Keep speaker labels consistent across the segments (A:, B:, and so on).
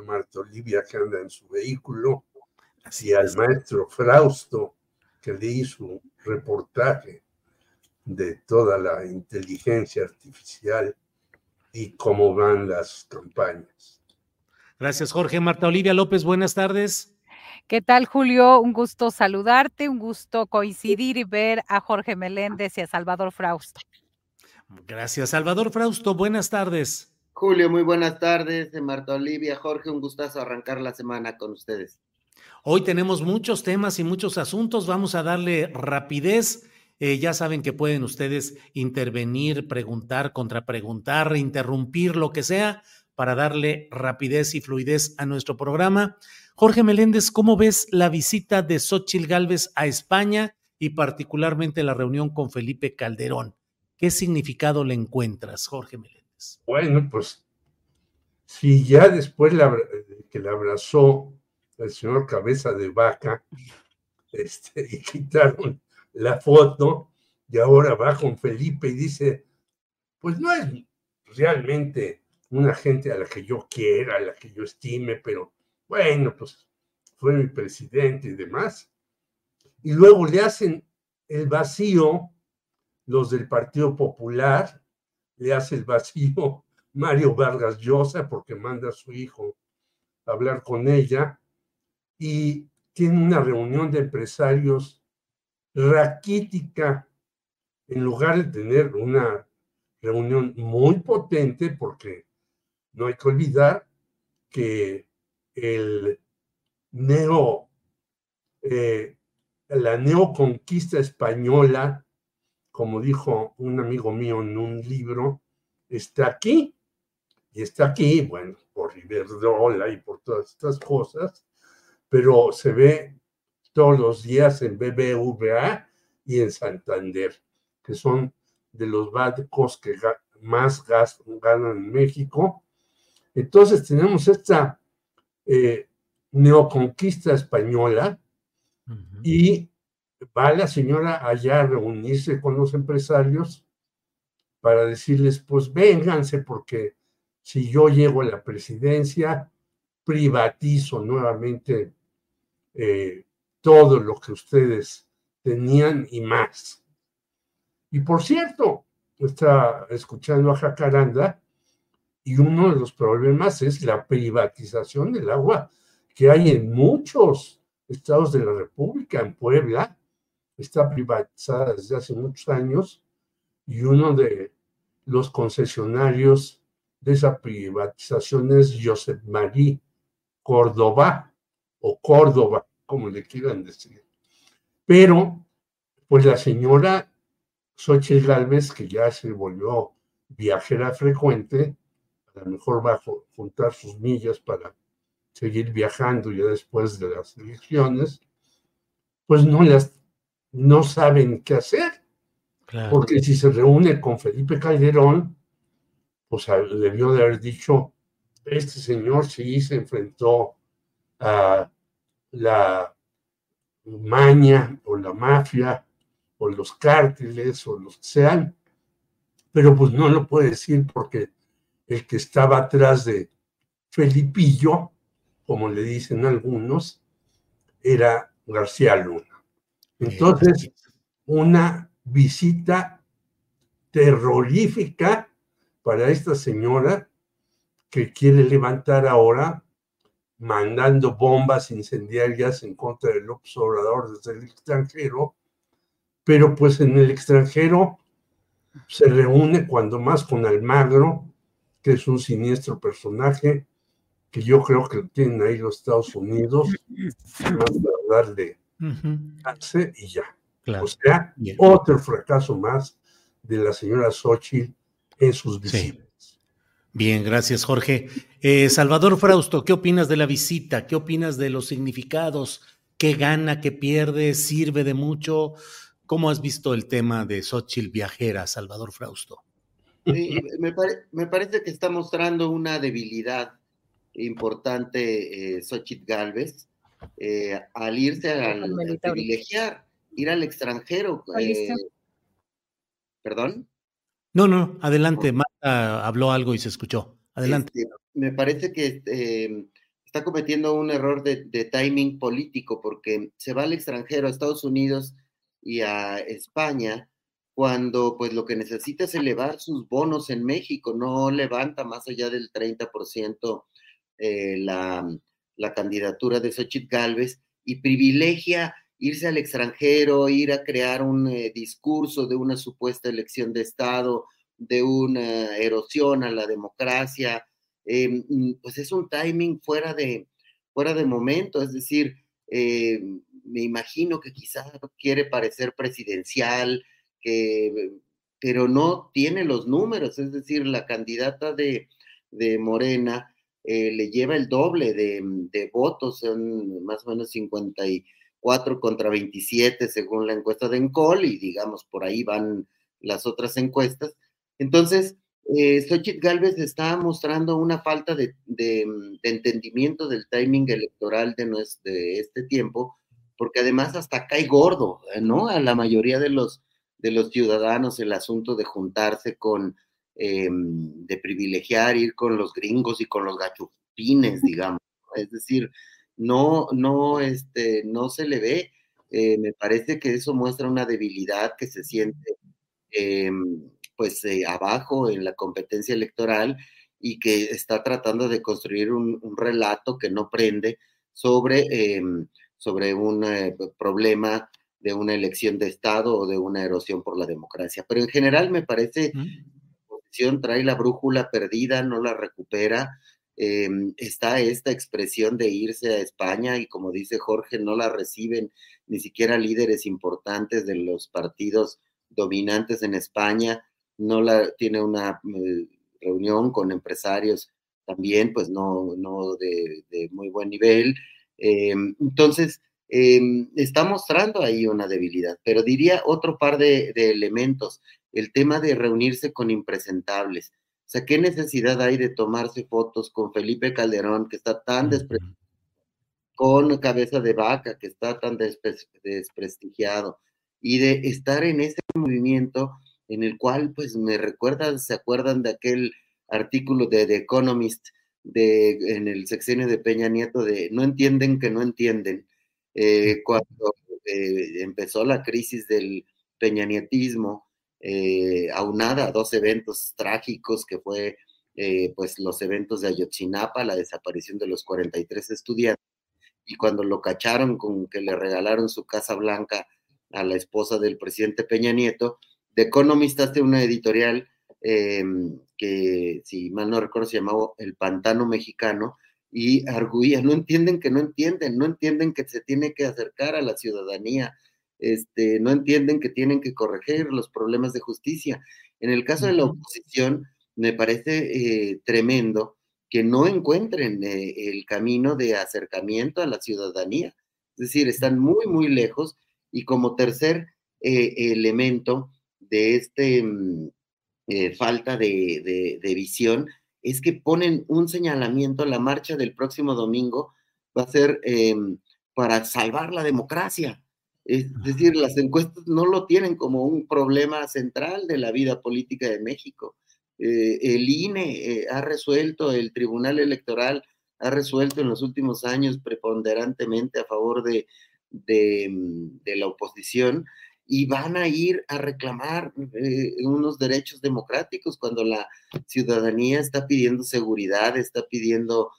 A: A Marta Olivia que anda en su vehículo. Y al maestro Frausto que leí su reportaje de toda la inteligencia artificial y cómo van las campañas.
B: Gracias, Jorge. Marta Olivia López, buenas tardes.
C: ¿Qué tal, Julio? Un gusto saludarte, un gusto coincidir y ver a Jorge Meléndez y a Salvador Frausto.
B: Gracias, Salvador Frausto. Buenas tardes.
D: Julio, muy buenas tardes. Marta Olivia, Jorge, un gustazo arrancar la semana con ustedes.
B: Hoy tenemos muchos temas y muchos asuntos. Vamos a darle rapidez. Eh, ya saben que pueden ustedes intervenir, preguntar, contrapreguntar, interrumpir, lo que sea, para darle rapidez y fluidez a nuestro programa. Jorge Meléndez, ¿cómo ves la visita de Xochil Gálvez a España y particularmente la reunión con Felipe Calderón? ¿Qué significado le encuentras, Jorge Meléndez?
A: Bueno, pues si ya después la, que le abrazó el señor Cabeza de Vaca este, y quitaron la foto y ahora va con Felipe y dice, pues no es realmente una gente a la que yo quiera, a la que yo estime, pero bueno, pues fue mi presidente y demás. Y luego le hacen el vacío los del Partido Popular, le hace el vacío Mario Vargas Llosa porque manda a su hijo a hablar con ella y tiene una reunión de empresarios raquítica, en lugar de tener una reunión muy potente, porque no hay que olvidar que el neo, eh, la neoconquista española, como dijo un amigo mío en un libro, está aquí, y está aquí, bueno, por Riverdrola y por todas estas cosas, pero se ve todos los días en BBVA y en Santander, que son de los bancos que más gas ganan en México. Entonces tenemos esta eh, neoconquista española y va la señora allá a reunirse con los empresarios para decirles, pues vénganse porque si yo llego a la presidencia, privatizo nuevamente eh, todo lo que ustedes tenían y más. Y por cierto, está escuchando a Jacaranda y uno de los problemas es la privatización del agua que hay en muchos estados de la República, en Puebla, está privatizada desde hace muchos años y uno de los concesionarios de esa privatización es Josep Marí Córdoba o Córdoba como le quieran decir. Pero, pues la señora Xochitl Galvez, que ya se volvió viajera frecuente, a lo mejor va a juntar sus millas para seguir viajando ya después de las elecciones, pues no las no saben qué hacer. Porque si se reúne con Felipe Calderón, pues debió de haber dicho, este señor sí se enfrentó a la maña o la mafia o los cárteles o los que sean, pero pues no lo puede decir porque el que estaba atrás de Felipillo, como le dicen algunos, era García Luna. Entonces, una visita terrorífica para esta señora que quiere levantar ahora mandando bombas incendiarias en contra del observador desde el extranjero, pero pues en el extranjero se reúne cuando más con Almagro, que es un siniestro personaje que yo creo que tienen ahí los Estados Unidos, más para darle y ya. O sea, otro fracaso más de la señora Xochitl en sus visitas.
B: Bien, gracias Jorge. Eh, Salvador Frausto, ¿qué opinas de la visita? ¿Qué opinas de los significados? ¿Qué gana? ¿Qué pierde? ¿Sirve de mucho? ¿Cómo has visto el tema de Xochitl viajera, Salvador Frausto?
D: me, parece que está mostrando una debilidad importante eh, Xochitl Galvez eh, al irse al, privilegiar, ir al extranjero. Eh, ¿Perdón?
B: No, no, adelante. Marta habló algo y se escuchó. Adelante.
D: Este, me parece que em, está cometiendo un error de, timing político porque se va al extranjero, a Estados Unidos y a España, cuando pues lo que necesita es elevar sus bonos en México, no levanta más allá del 30% eh, la, la, candidatura de Xochitl Galvez y privilegia irse al extranjero, ir a crear un eh, discurso de una supuesta elección de Estado, de una erosión a la democracia, mm, pues es un timing fuera de, fuera de momento, es decir, eh, me imagino que quizás quiere parecer presidencial, que, pero no tiene los números, es decir, la candidata de, de Morena le lleva el doble de, de votos, son más o menos 50 y 4 contra 27 según la encuesta de Encol y digamos por ahí van las otras encuestas. Entonces, eh, Xochitl Galvez está mostrando una falta de, entendimiento del timing electoral de, de este tiempo, porque además hasta cae gordo, ¿no? A la mayoría de los, de los ciudadanos el asunto de juntarse con, em, de privilegiar, ir con los gringos y con los gachupines, digamos. Es decir, no, no, este, no se le ve. Eh, me parece que eso muestra una debilidad que se siente em, pues eh, abajo en la competencia electoral y que está tratando de construir un, relato que no prende sobre, em, sobre un eh, problema de una elección de Estado o de una erosión por la democracia. Pero en general me parece trae la brújula perdida, no la recupera, Em, está esta expresión de irse a España y como dice Jorge, no la reciben ni siquiera líderes importantes de los partidos dominantes en España, no la tiene una eh, reunión con empresarios también, pues no, no de, muy buen nivel. Em, entonces, em, está mostrando ahí una debilidad, pero diría otro par de elementos, el tema de reunirse con impresentables. O sea, ¿qué necesidad hay de tomarse fotos con Felipe Calderón, que está tan desprestigiado, con cabeza de vaca, que está tan desprestigiado, y de estar en ese movimiento en el cual, pues, me recuerdan, se acuerdan de aquel artículo de The Economist de, en el sexenio de Peña Nieto de no entienden que no entienden, eh, cuando eh, empezó la crisis del peñanietismo, eh, aunada a dos eventos trágicos que fue eh, pues los eventos de Ayotzinapa, la desaparición de los 43 estudiantes, y cuando lo cacharon con que le regalaron su Casa Blanca a la esposa del presidente Peña Nieto, The Economist hace una editorial em, que, si mal no recuerdo, se llamaba El Pantano Mexicano, y arguía, no entienden que no entienden, no entienden que se tiene que acercar a la ciudadanía, este, no entienden que tienen que corregir los problemas de justicia. En el caso de la oposición, me parece eh, tremendo que no encuentren eh, el camino de acercamiento a la ciudadanía. Es decir, están muy, muy lejos. Y como tercer eh, elemento de este mm, falta de, de, visión, es que ponen un señalamiento, la marcha del próximo domingo va a ser em, para salvar la democracia Es decir, las encuestas no lo tienen como un problema central de la vida política de México. Eh, el INE eh, ha resuelto, el Tribunal Electoral ha resuelto en los últimos años preponderantemente a favor de, de, la oposición y van a ir a reclamar eh, unos derechos democráticos cuando la ciudadanía está pidiendo seguridad, está pidiendo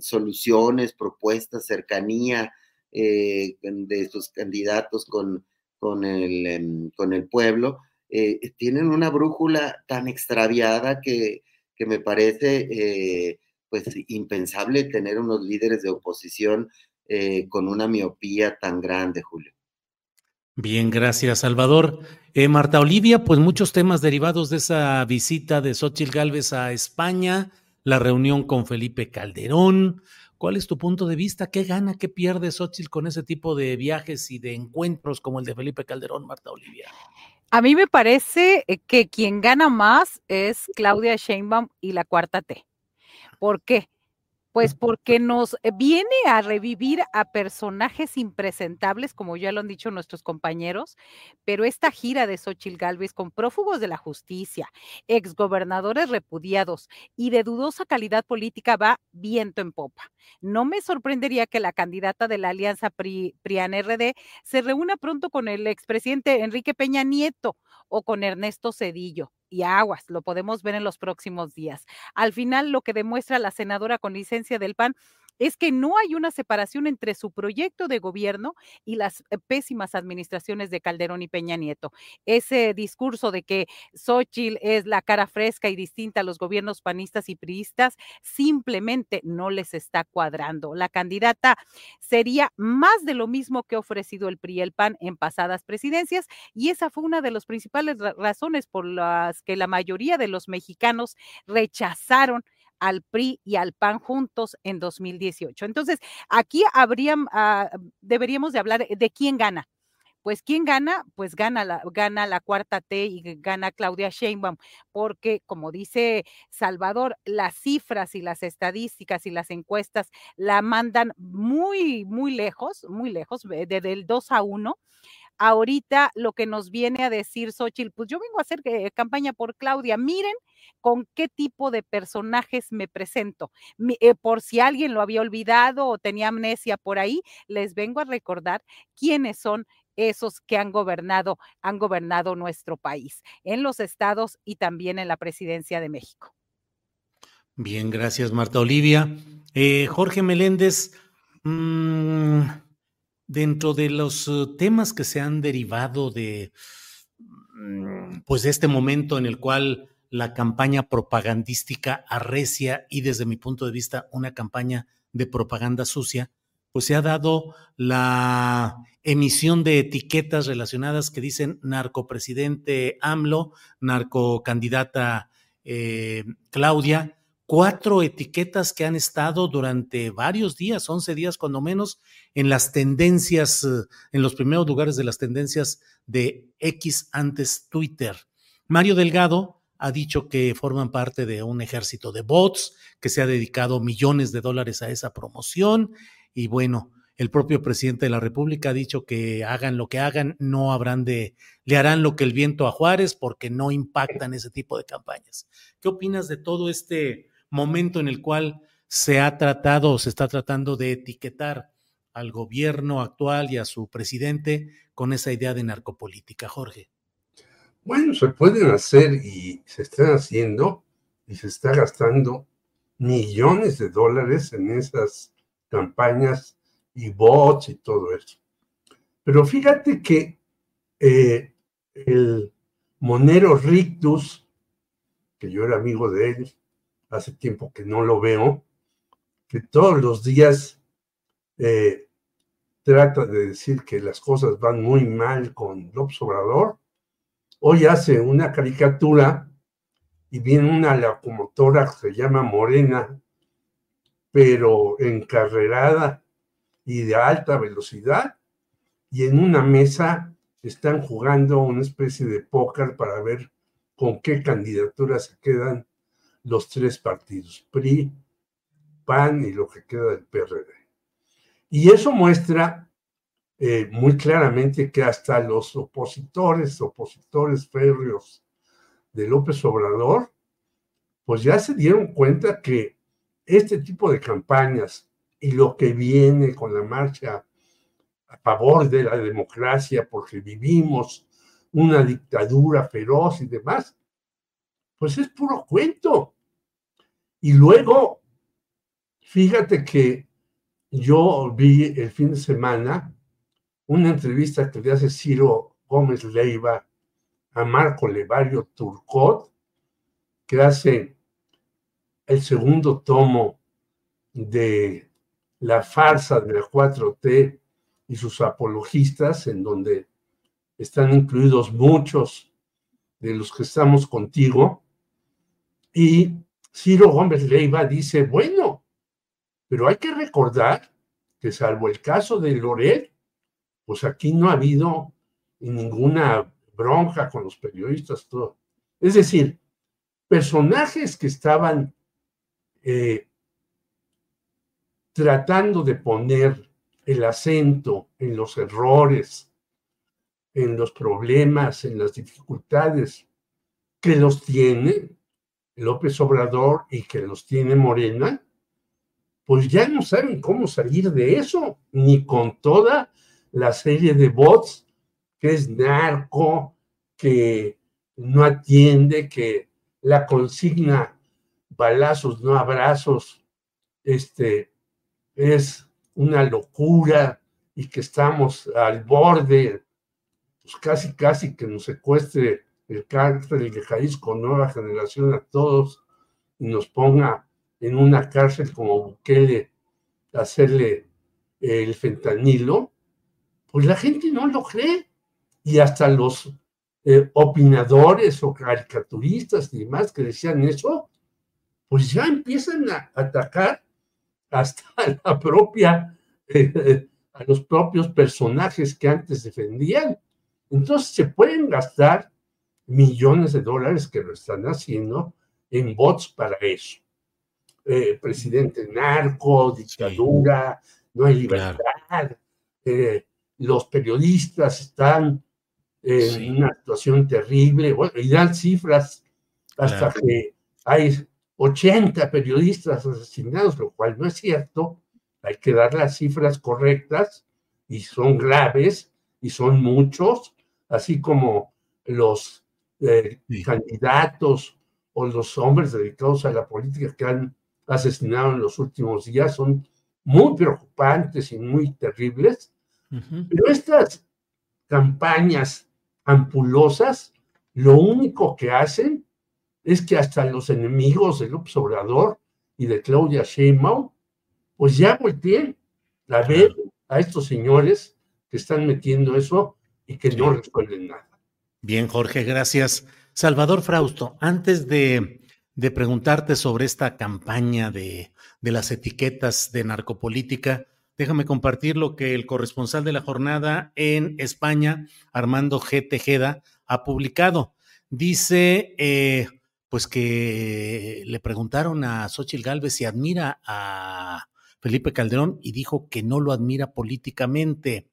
D: soluciones, propuestas, cercanía de sus candidatos con, con, el, em, con el pueblo eh, tienen una brújula tan extraviada que, que me parece eh, pues impensable tener unos líderes de oposición eh, con una miopía tan grande, Julio.
B: Bien, gracias, Salvador. Marta Olivia, pues muchos temas derivados de esa visita de Xochitl Gálvez a España, la reunión con Felipe Calderón. ¿Cuál es tu punto de vista? ¿Qué gana, qué pierde Xochitl con ese tipo de viajes y de encuentros como el de Felipe Calderón, Marta Olivia?
C: A mí me parece eh, que quien gana más es Claudia Sheinbaum y la cuarta T. ¿Por qué? Pues porque nos eh, viene a revivir a personajes impresentables, como ya lo han dicho nuestros compañeros, pero esta gira de Xochil Gálvez con prófugos de la justicia, exgobernadores repudiados y de dudosa calidad política va viento en popa. No me sorprendería que la candidata de la alianza PRIAN-RD se reúna pronto con el expresidente Enrique Peña Nieto o con Ernesto Cedillo y aguas, lo podemos ver en los próximos días. Al final, lo que demuestra la senadora con licencia del PAN es que no hay una separación entre su proyecto de gobierno y las eh, pésimas administraciones de Calderón y Peña Nieto. Ese discurso de que Xochitl es la cara fresca y distinta a los gobiernos panistas y priistas simplemente no les está cuadrando. La candidata sería más de lo mismo que ha ofrecido el PRI y el PAN en pasadas presidencias y esa fue una de las principales razones por las que la mayoría de los mexicanos rechazaron al PRI y al PAN juntos en 2018. Entonces, aquí habrían, ah, deberíamos de hablar de quién gana. Pues quién gana, pues gana la, gana la cuarta T y gana Claudia Sheinbaum, porque como dice Salvador, las cifras y las estadísticas y las encuestas la mandan muy, muy lejos, muy lejos, desde el 2 a 1 ahorita lo que nos viene a decir Xochitl, pues yo vengo a hacer eh, campaña por Claudia, miren con qué tipo de personajes me presento. Eh, por si alguien lo había olvidado o tenía amnesia por ahí, les vengo a recordar quiénes son esos que han gobernado, han gobernado nuestro país en los estados y también en la presidencia de México.
B: Bien, gracias Marta Olivia. Eh, Jorge Meléndez, mmm dentro de los eh, temas que se han derivado de mm, pues este momento en el cual la campaña propagandística arrecia y desde mi punto de vista una campaña de propaganda sucia, pues se ha dado la emisión de etiquetas relacionadas que dicen narcopresidente AMLO, narcocandidata eh, Claudia, cuatro etiquetas que han estado durante varios días, 11 días cuando menos, en las tendencias, eh, en los primeros lugares de las tendencias de X antes Twitter. Mario Delgado ha dicho que forman parte de un ejército de bots, que se ha dedicado millones de dólares a esa promoción y bueno, el propio presidente de la República ha dicho que hagan lo que hagan, no habrán de, le harán lo que el viento a Juárez porque no impactan ese tipo de campañas. ¿Qué opinas de todo este momento en el cual se ha tratado o se está tratando de etiquetar al gobierno actual y a su presidente con esa idea de narcopolítica, Jorge.
A: Bueno, se pueden hacer y se están haciendo y se está gastando millones de dólares en esas campañas y bots y todo eso. Pero fíjate que eh, el monero Rictus, que yo era amigo de él, hace tiempo que no lo veo, que todos los días eh, trata de decir que las cosas van muy mal con López Obrador. Hoy hace una caricatura y viene una locomotora que se llama Morena, pero encarrerada y de alta velocidad, y en una mesa están jugando una especie de póker para ver con qué candidaturas se quedan los tres partidos, PRI, PAN y lo que queda del PRD. Y eso muestra eh, muy claramente que hasta los opositores, opositores férreos de López Obrador, pues ya se dieron cuenta que este tipo de campañas y lo que viene con la marcha a favor de la democracia, porque vivimos una dictadura feroz y demás, pues es puro cuento. Y luego, fíjate que yo vi el fin de semana una entrevista que le hace Ciro Gómez Leiva a Marco Levario Turcot, que hace el segundo tomo de la farsa de la 4T y sus apologistas, en donde están incluidos muchos de los que estamos contigo. Y Ciro Gómez Leiva dice, bueno, pero hay que recordar que salvo el caso de Loret, pues aquí no ha habido ninguna bronca con los periodistas, todo. Es decir, personajes que estaban eh, tratando de poner el acento en los errores, en los problemas, en las dificultades que los tiene López Obrador y que los tiene Morena, pues ya no saben cómo salir de eso, ni con toda la serie de bots que es narco, que no atiende, que la consigna balazos, no abrazos, este, es una locura y que estamos al borde, pues casi, casi que nos secuestre el cárcel de Jalisco Nueva Generación a todos y nos ponga en una cárcel como Bukele hacerle el fentanilo, pues la gente no lo cree. Y hasta los eh, opinadores o caricaturistas y demás que decían eso, pues ya empiezan a atacar hasta la propia, eh, a los propios personajes que antes defendían. Entonces se pueden gastar millones de dólares que lo están haciendo en bots para eso. presidente narco, dictadura, no hay libertad, los periodistas están en una situación terrible, y dan cifras hasta que hay 80 periodistas asesinados, lo cual no es cierto, hay que dar las cifras correctas y son graves y son muchos, así como los eh, candidatos o los hombres dedicados a la política que han asesinado en los últimos días son muy preocupantes y muy terribles, pero estas campañas ampulosas, lo único que hacen es que hasta los enemigos del Obrador y de Claudia Sheinbaum, pues ya volteen a ver a estos señores que están metiendo eso y que no resuelven nada.
B: Bien, Jorge, gracias. Salvador Frausto, antes de, preguntarte sobre esta campaña de, las etiquetas de narcopolítica, Déjame compartir lo que el corresponsal de la jornada en España, Armando G. Tejeda, ha publicado. Dice, eh, pues que le preguntaron a Xochitl Gálvez si admira a Felipe Calderón y dijo que no lo admira políticamente.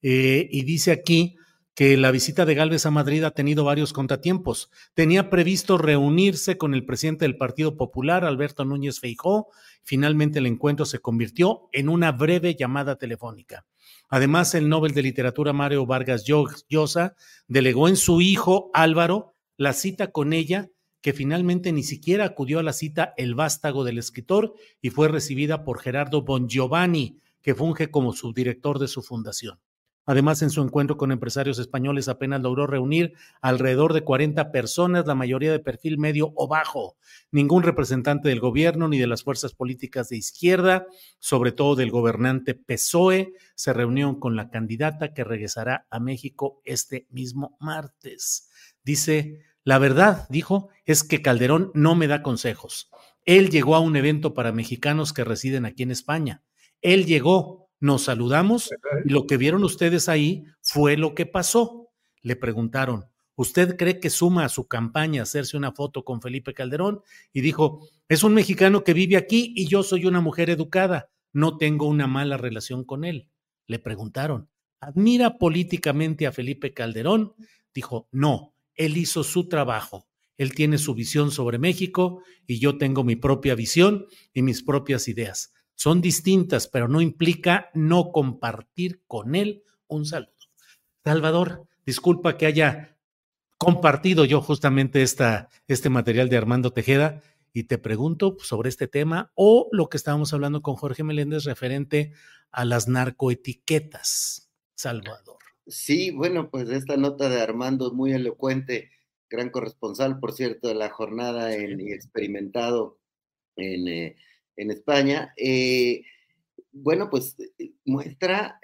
B: Eh, y dice aquí que la visita de Gálvez a Madrid ha tenido varios contratiempos. Tenía previsto reunirse con el presidente del Partido Popular, Alberto Núñez Feijó. Finalmente el encuentro se convirtió en una breve llamada telefónica. Además, el Nobel de Literatura Mario Vargas Llosa delegó en su hijo Álvaro la cita con ella, que finalmente ni siquiera acudió a la cita el vástago del escritor y fue recibida por Gerardo Bongiovanni, que funge como subdirector de su fundación. Además, en su encuentro con empresarios españoles apenas logró reunir alrededor de 40 personas, la mayoría de perfil medio o bajo. Ningún representante del gobierno ni de las fuerzas políticas de izquierda, sobre todo del gobernante PSOE, se reunió con la candidata que regresará a México este mismo martes. Dice, la verdad, dijo, es que Calderón no me da consejos. Él llegó a un evento para mexicanos que residen aquí en España. Él llegó, nos saludamos y lo que vieron ustedes ahí fue lo que pasó. Le preguntaron, ¿usted cree que suma a su campaña hacerse una foto con Felipe Calderón? Y dijo, es un mexicano que vive aquí y yo soy una mujer educada, no tengo una mala relación con él. Le preguntaron, admira políticamente a Felipe Calderón, dijo, no, él hizo su trabajo, él tiene su visión sobre México y yo tengo mi propia visión y mis propias ideas. Son distintas, pero no implica no compartir con él un saludo. Salvador, disculpa que haya compartido yo justamente esta, este material de Armando Tejeda y te pregunto sobre este tema o lo que estábamos hablando con Jorge Meléndez referente a las narcoetiquetas, Salvador.
D: Sí, bueno, pues esta nota de Armando muy elocuente, gran corresponsal, por cierto, de la jornada en, y experimentado en, eh, en España. Eh, bueno, pues eh, muestra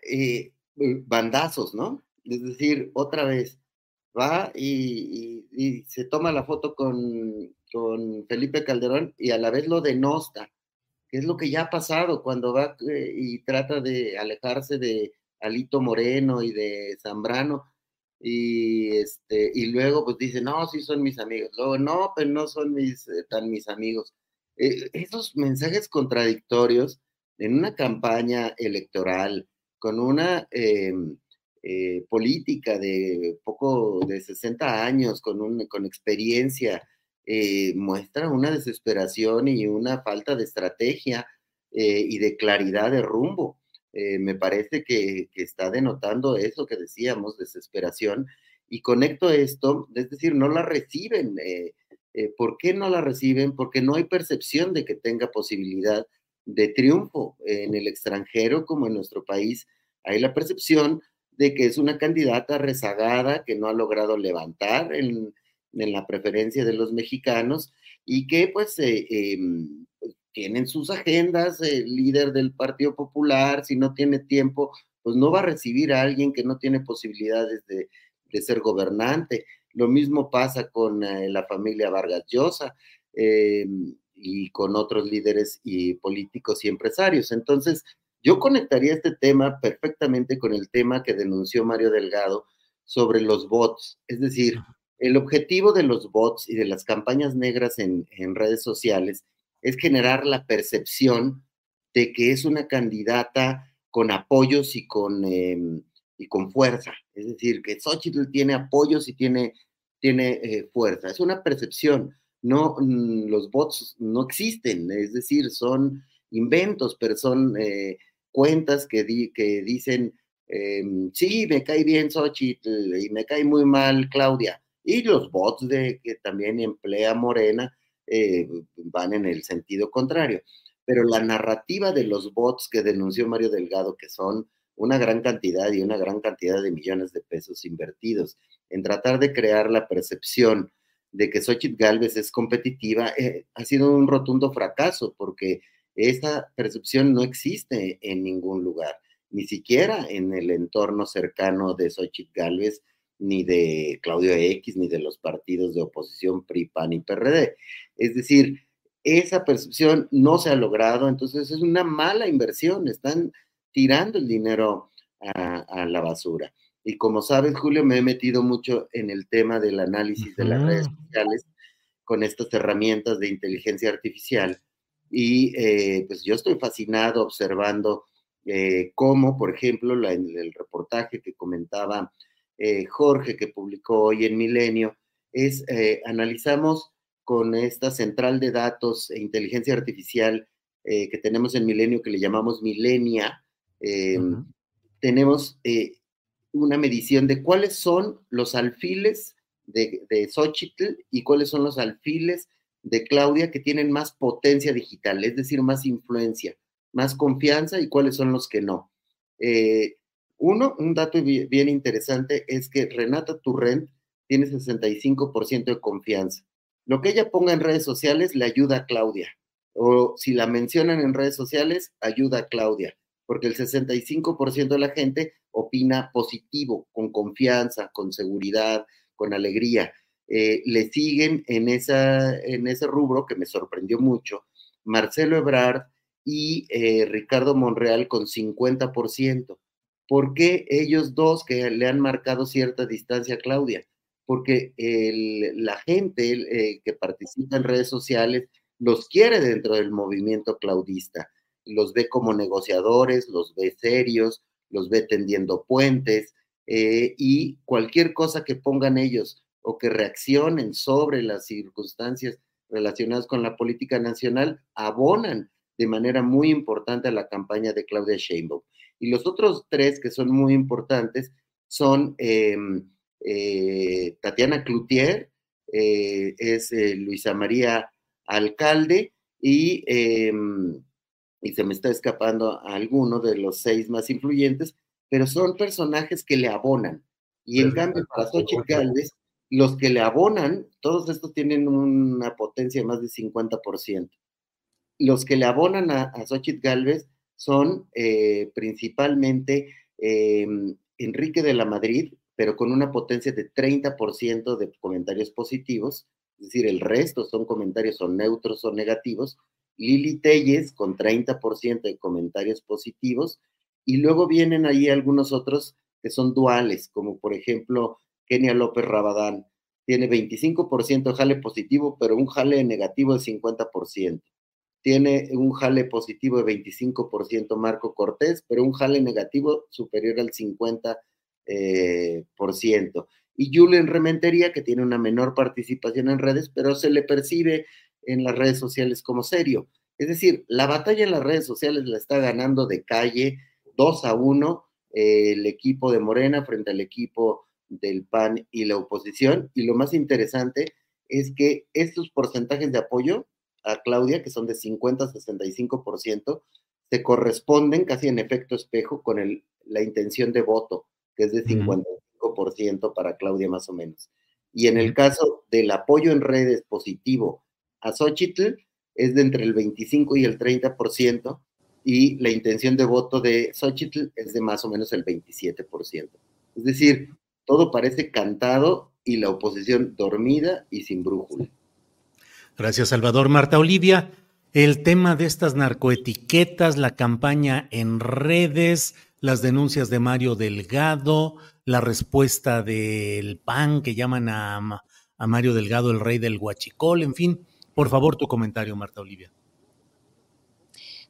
D: bandazos, ¿no? Es decir, otra vez va y, se toma la foto con, Felipe Calderón y a la vez lo denosta, que es lo que ya ha pasado cuando va eh, y trata de alejarse de Alito Moreno y de Zambrano y este luego pues dice no sí son mis amigos luego no pero no son mis eh, tan mis amigos eh, esos mensajes contradictorios en una campaña electoral con una em, política de poco de 60 años con un, con experiencia eh, muestra una desesperación y una falta de estrategia eh, y de claridad de rumbo. Eh, me parece que, está denotando eso que decíamos, desesperación, y conecto esto, es decir, no la reciben. ¿Por qué no la reciben? Porque no hay percepción de que tenga posibilidad de triunfo en el extranjero como en nuestro país. Hay la percepción de que es una candidata rezagada que no ha logrado levantar en, la preferencia de los mexicanos y que pues eh, em, tienen sus agendas, el líder del Partido Popular, si no tiene tiempo, pues no va a recibir a alguien que no tiene posibilidades de, ser gobernante. Lo mismo pasa con eh, la familia Vargas Llosa em, y con otros líderes y políticos y empresarios. Entonces, yo conectaría este tema perfectamente con el tema que denunció Mario Delgado sobre los bots, es decir, el objetivo de los bots y de las campañas negras en, redes sociales es generar la percepción de que es una candidata con apoyos y con, em, y con fuerza. Es decir, que Xochitl tiene apoyos y tiene, tiene eh, fuerza. Es una percepción. No, mm, los bots no existen, es decir, son inventos, pero son eh, cuentas que, que dicen, em, sí, me cae bien Xochitl y me cae muy mal Claudia y los bots de, que también emplea Morena eh, van en el sentido contrario. Pero la narrativa de los bots que denunció Mario Delgado, que son una gran cantidad y una gran cantidad de millones de pesos invertidos en tratar de crear la percepción de que Xochitl Galvez es competitiva, eh, ha sido un rotundo fracaso porque esa percepción no existe en ningún lugar, ni siquiera en el entorno cercano de Xochitl Galvez ni de Claudio X, ni de los partidos de oposición PRI, PAN y PRD. Es decir, esa percepción no se ha logrado, entonces es una mala inversión, están tirando el dinero a, la basura. Y como sabes, Julio, me he metido mucho en el tema del análisis de las redes sociales con estas herramientas de inteligencia artificial. Y eh, pues yo estoy fascinado observando eh, cómo, por ejemplo, en el reportaje que comentaba eh, Jorge, que publicó hoy en Milenio, es eh, analizamos con esta central de datos e inteligencia artificial que tenemos en Milenio, que le llamamos Milenia, em, tenemos una medición de cuáles son los alfiles de, de Xochitl y cuáles son los alfiles de Claudia que tienen más potencia digital, es decir, más influencia, más confianza y cuáles son los que no. Uno, un dato bien interesante es que Renata Turrent tiene 65% de confianza. Lo que ella ponga en redes sociales le ayuda a Claudia. O si la mencionan en redes sociales, ayuda a Claudia. Porque el 65% de la gente opina positivo, con confianza, con seguridad, con alegría. Eh, le siguen en, en ese rubro que me sorprendió mucho Marcelo Ebrard y eh, Ricardo Monreal con 50%. ¿Por qué ellos dos que le han marcado cierta distancia a Claudia? Porque la gente eh, que participa en redes sociales los quiere dentro del movimiento claudista, los ve como negociadores, los ve serios, los ve tendiendo puentes eh, y cualquier cosa que pongan ellos o que reaccionen sobre las circunstancias relacionadas con la política nacional abonan de manera muy importante a la campaña de Claudia Sheinbaum. Y los otros tres que son muy importantes son em, eh, Tatiana Cloutier, eh, es Luisa María Alcalde y, em, y se me está escapando alguno de los seis más influyentes, pero son personajes que le abonan. Y en cambio, para Xochitl Gálvez, los que le abonan, todos estos tienen una potencia de más de 50%. Los que le abonan a, a Xochitl Gálvez son eh, principalmente em, Enrique de la Madrid, pero con una potencia de 30% de comentarios positivos, es decir, el resto son comentarios o neutros o negativos. Lili Telles con 30% de comentarios positivos, y luego vienen ahí algunos otros que son duales, como por ejemplo Kenia López Rabadán. Tiene 25% jale positivo, pero un jale negativo de 50%. Tiene un jale positivo de 25% Marco Cortés, pero un jale negativo superior al 50%. Eh, por ciento. Y Julen Rementería, que tiene una menor participación en redes, pero se le percibe en las redes sociales como serio. Es decir, la batalla en las redes sociales la está ganando de calle 2 a 1 eh, el equipo de Morena frente al equipo del PAN y la oposición. Y lo más interesante es que estos porcentajes de apoyo a Claudia, que son de 50 a 65%, se corresponden casi en efecto espejo con el, la intención de voto, que es de 55% para Claudia más o menos. Y en el caso del apoyo en redes positivo a Xochitl, es de entre el 25 y el 30%, y la intención de voto de Xochitl es de más o menos el 27%. Es decir, todo parece cantado y la oposición dormida y sin brújula.
B: Gracias, Salvador. Marta Olivia, el tema de estas narcoetiquetas, la campaña en redes, las denuncias de Mario Delgado, la respuesta del PAN que llaman a, Mario Delgado el rey del huachicol, en fin. Por favor, tu comentario, Marta Olivia.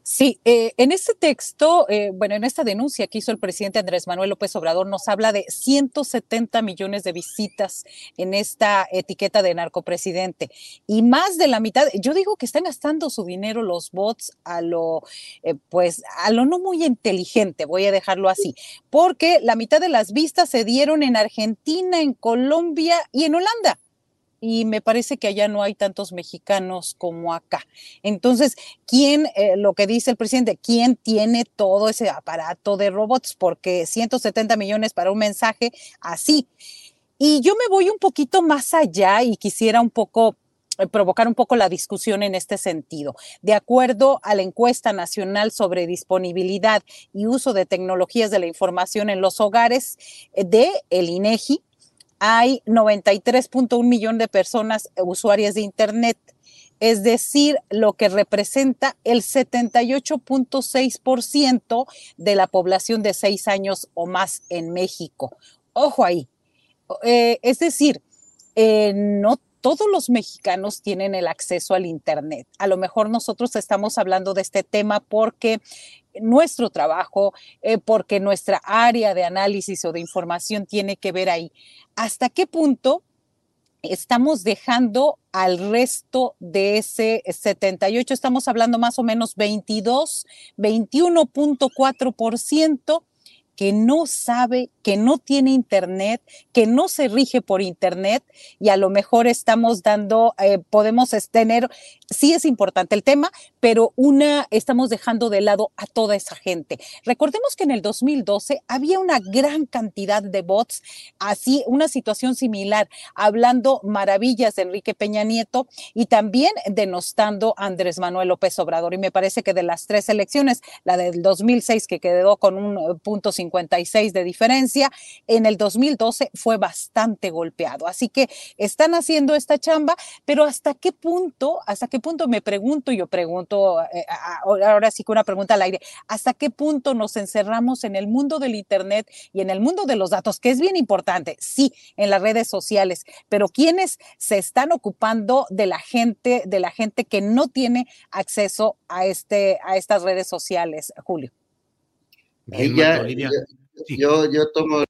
C: Sí, eh, en este texto, eh, bueno, en esta denuncia que hizo el presidente Andrés Manuel López Obrador, nos habla de 170 millones de visitas en esta etiqueta de narcopresidente y más de la mitad, yo digo que están gastando su dinero los bots a lo, eh, pues, a lo no muy inteligente, voy a dejarlo así, porque la mitad de las vistas se dieron en Argentina, en Colombia y en Holanda y me parece que allá no hay tantos mexicanos como acá. Entonces, ¿quién, eh, lo que dice el presidente, quién tiene todo ese aparato de robots? Porque 170 millones para un mensaje así. Y yo me voy un poquito más allá y quisiera un poco eh, provocar un poco la discusión en este sentido. De acuerdo a la encuesta nacional sobre disponibilidad y uso de tecnologías de la información en los hogares eh, de el INEGI, hay 93.1 millón de personas usuarias de Internet, es decir, lo que representa el 78.6% de la población de seis años o más en México. Ojo ahí. Eh, es decir, eh, no todos los mexicanos tienen el acceso al Internet. A lo mejor nosotros estamos hablando de este tema porque nuestro trabajo, eh, porque nuestra área de análisis o de información tiene que ver ahí. ¿Hasta qué punto estamos dejando al resto de ese 78? Estamos hablando más o menos 22, 21.4% que no sabe, que no tiene internet, que no se rige por internet y a lo mejor estamos dando, eh, podemos tener, sí es importante el tema, pero una, estamos dejando de lado a toda esa gente. Recordemos que en el 2012 había una gran cantidad de bots, así, una situación similar, hablando maravillas de Enrique Peña Nieto y también denostando a Andrés Manuel López Obrador. Y me parece que de las tres elecciones, la del 2006 que quedó con un eh, punto 56 de diferencia, en el 2012 fue bastante golpeado. Así que están haciendo esta chamba, pero ¿hasta qué punto, hasta qué punto me pregunto, yo pregunto, eh, ahora sí que una pregunta al aire, ¿hasta qué punto nos encerramos en el mundo del Internet y en el mundo de los datos, que es bien importante, sí, en las redes sociales, pero ¿quiénes se están ocupando de la gente, de la gente que no tiene acceso a, este, a estas redes sociales, Julio?
D: Yo, yo, tomo,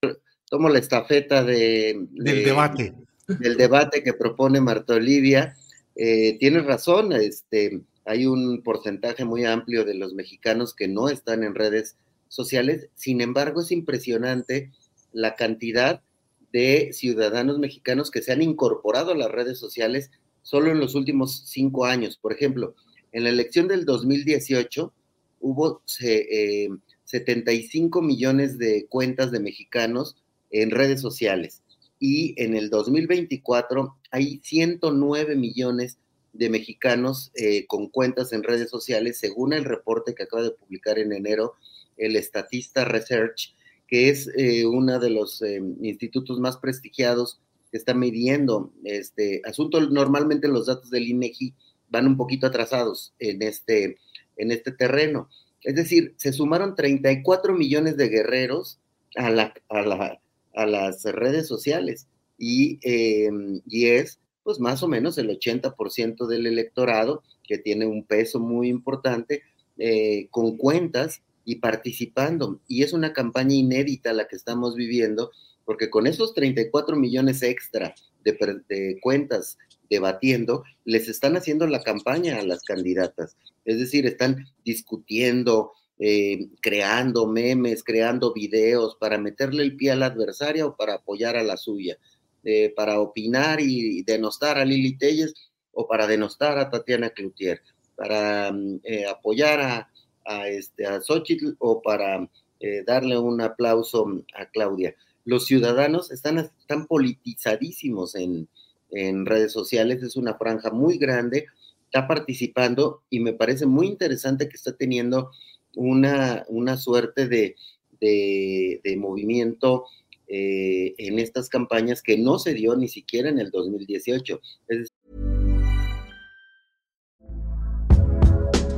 D: tomo la estafeta de,
B: del debate.
D: Del debate que propone Marta Olivia. Eh, tienes razón, este, hay un porcentaje muy amplio de los mexicanos que no están en redes sociales, sin embargo es impresionante la cantidad de ciudadanos mexicanos que se han incorporado a las redes sociales solo en los últimos cinco años. Por ejemplo, en la elección del 2018 hubo 75 eh, millones de cuentas de mexicanos en redes sociales y en el 2024 hay 109 millones de mexicanos eh, con cuentas en redes sociales, según el reporte que acaba de publicar en enero el Estatista Research, que es eh, uno de los eh, institutos más prestigiados que está midiendo este asunto. Normalmente los datos del INEGI van un poquito atrasados en este, en este terreno. Es decir, se sumaron 34 millones de guerreros a, la, a, las redes sociales y, y es pues más o menos el 80% del electorado, que tiene un peso muy importante, eh, con cuentas y participando. Y es una campaña inédita la que estamos viviendo, porque con esos 34 millones extra de, cuentas debatiendo, les están haciendo la campaña a las candidatas. Es decir, están discutiendo, eh, creando memes, creando videos para meterle el pie a la adversaria o para apoyar a la suya. Eh, para opinar y denostar a Lili Telles o para denostar a Tatiana Cloutier, para mm, eh, apoyar a, este, a Xochitl o para darle un aplauso a Claudia. Los ciudadanos están, están politizadísimos en, en redes sociales, es una franja muy grande, está participando y me parece muy interesante que está teniendo una, una suerte de, de, movimiento eh, en estas campañas que no se dio ni siquiera en el 2018. Es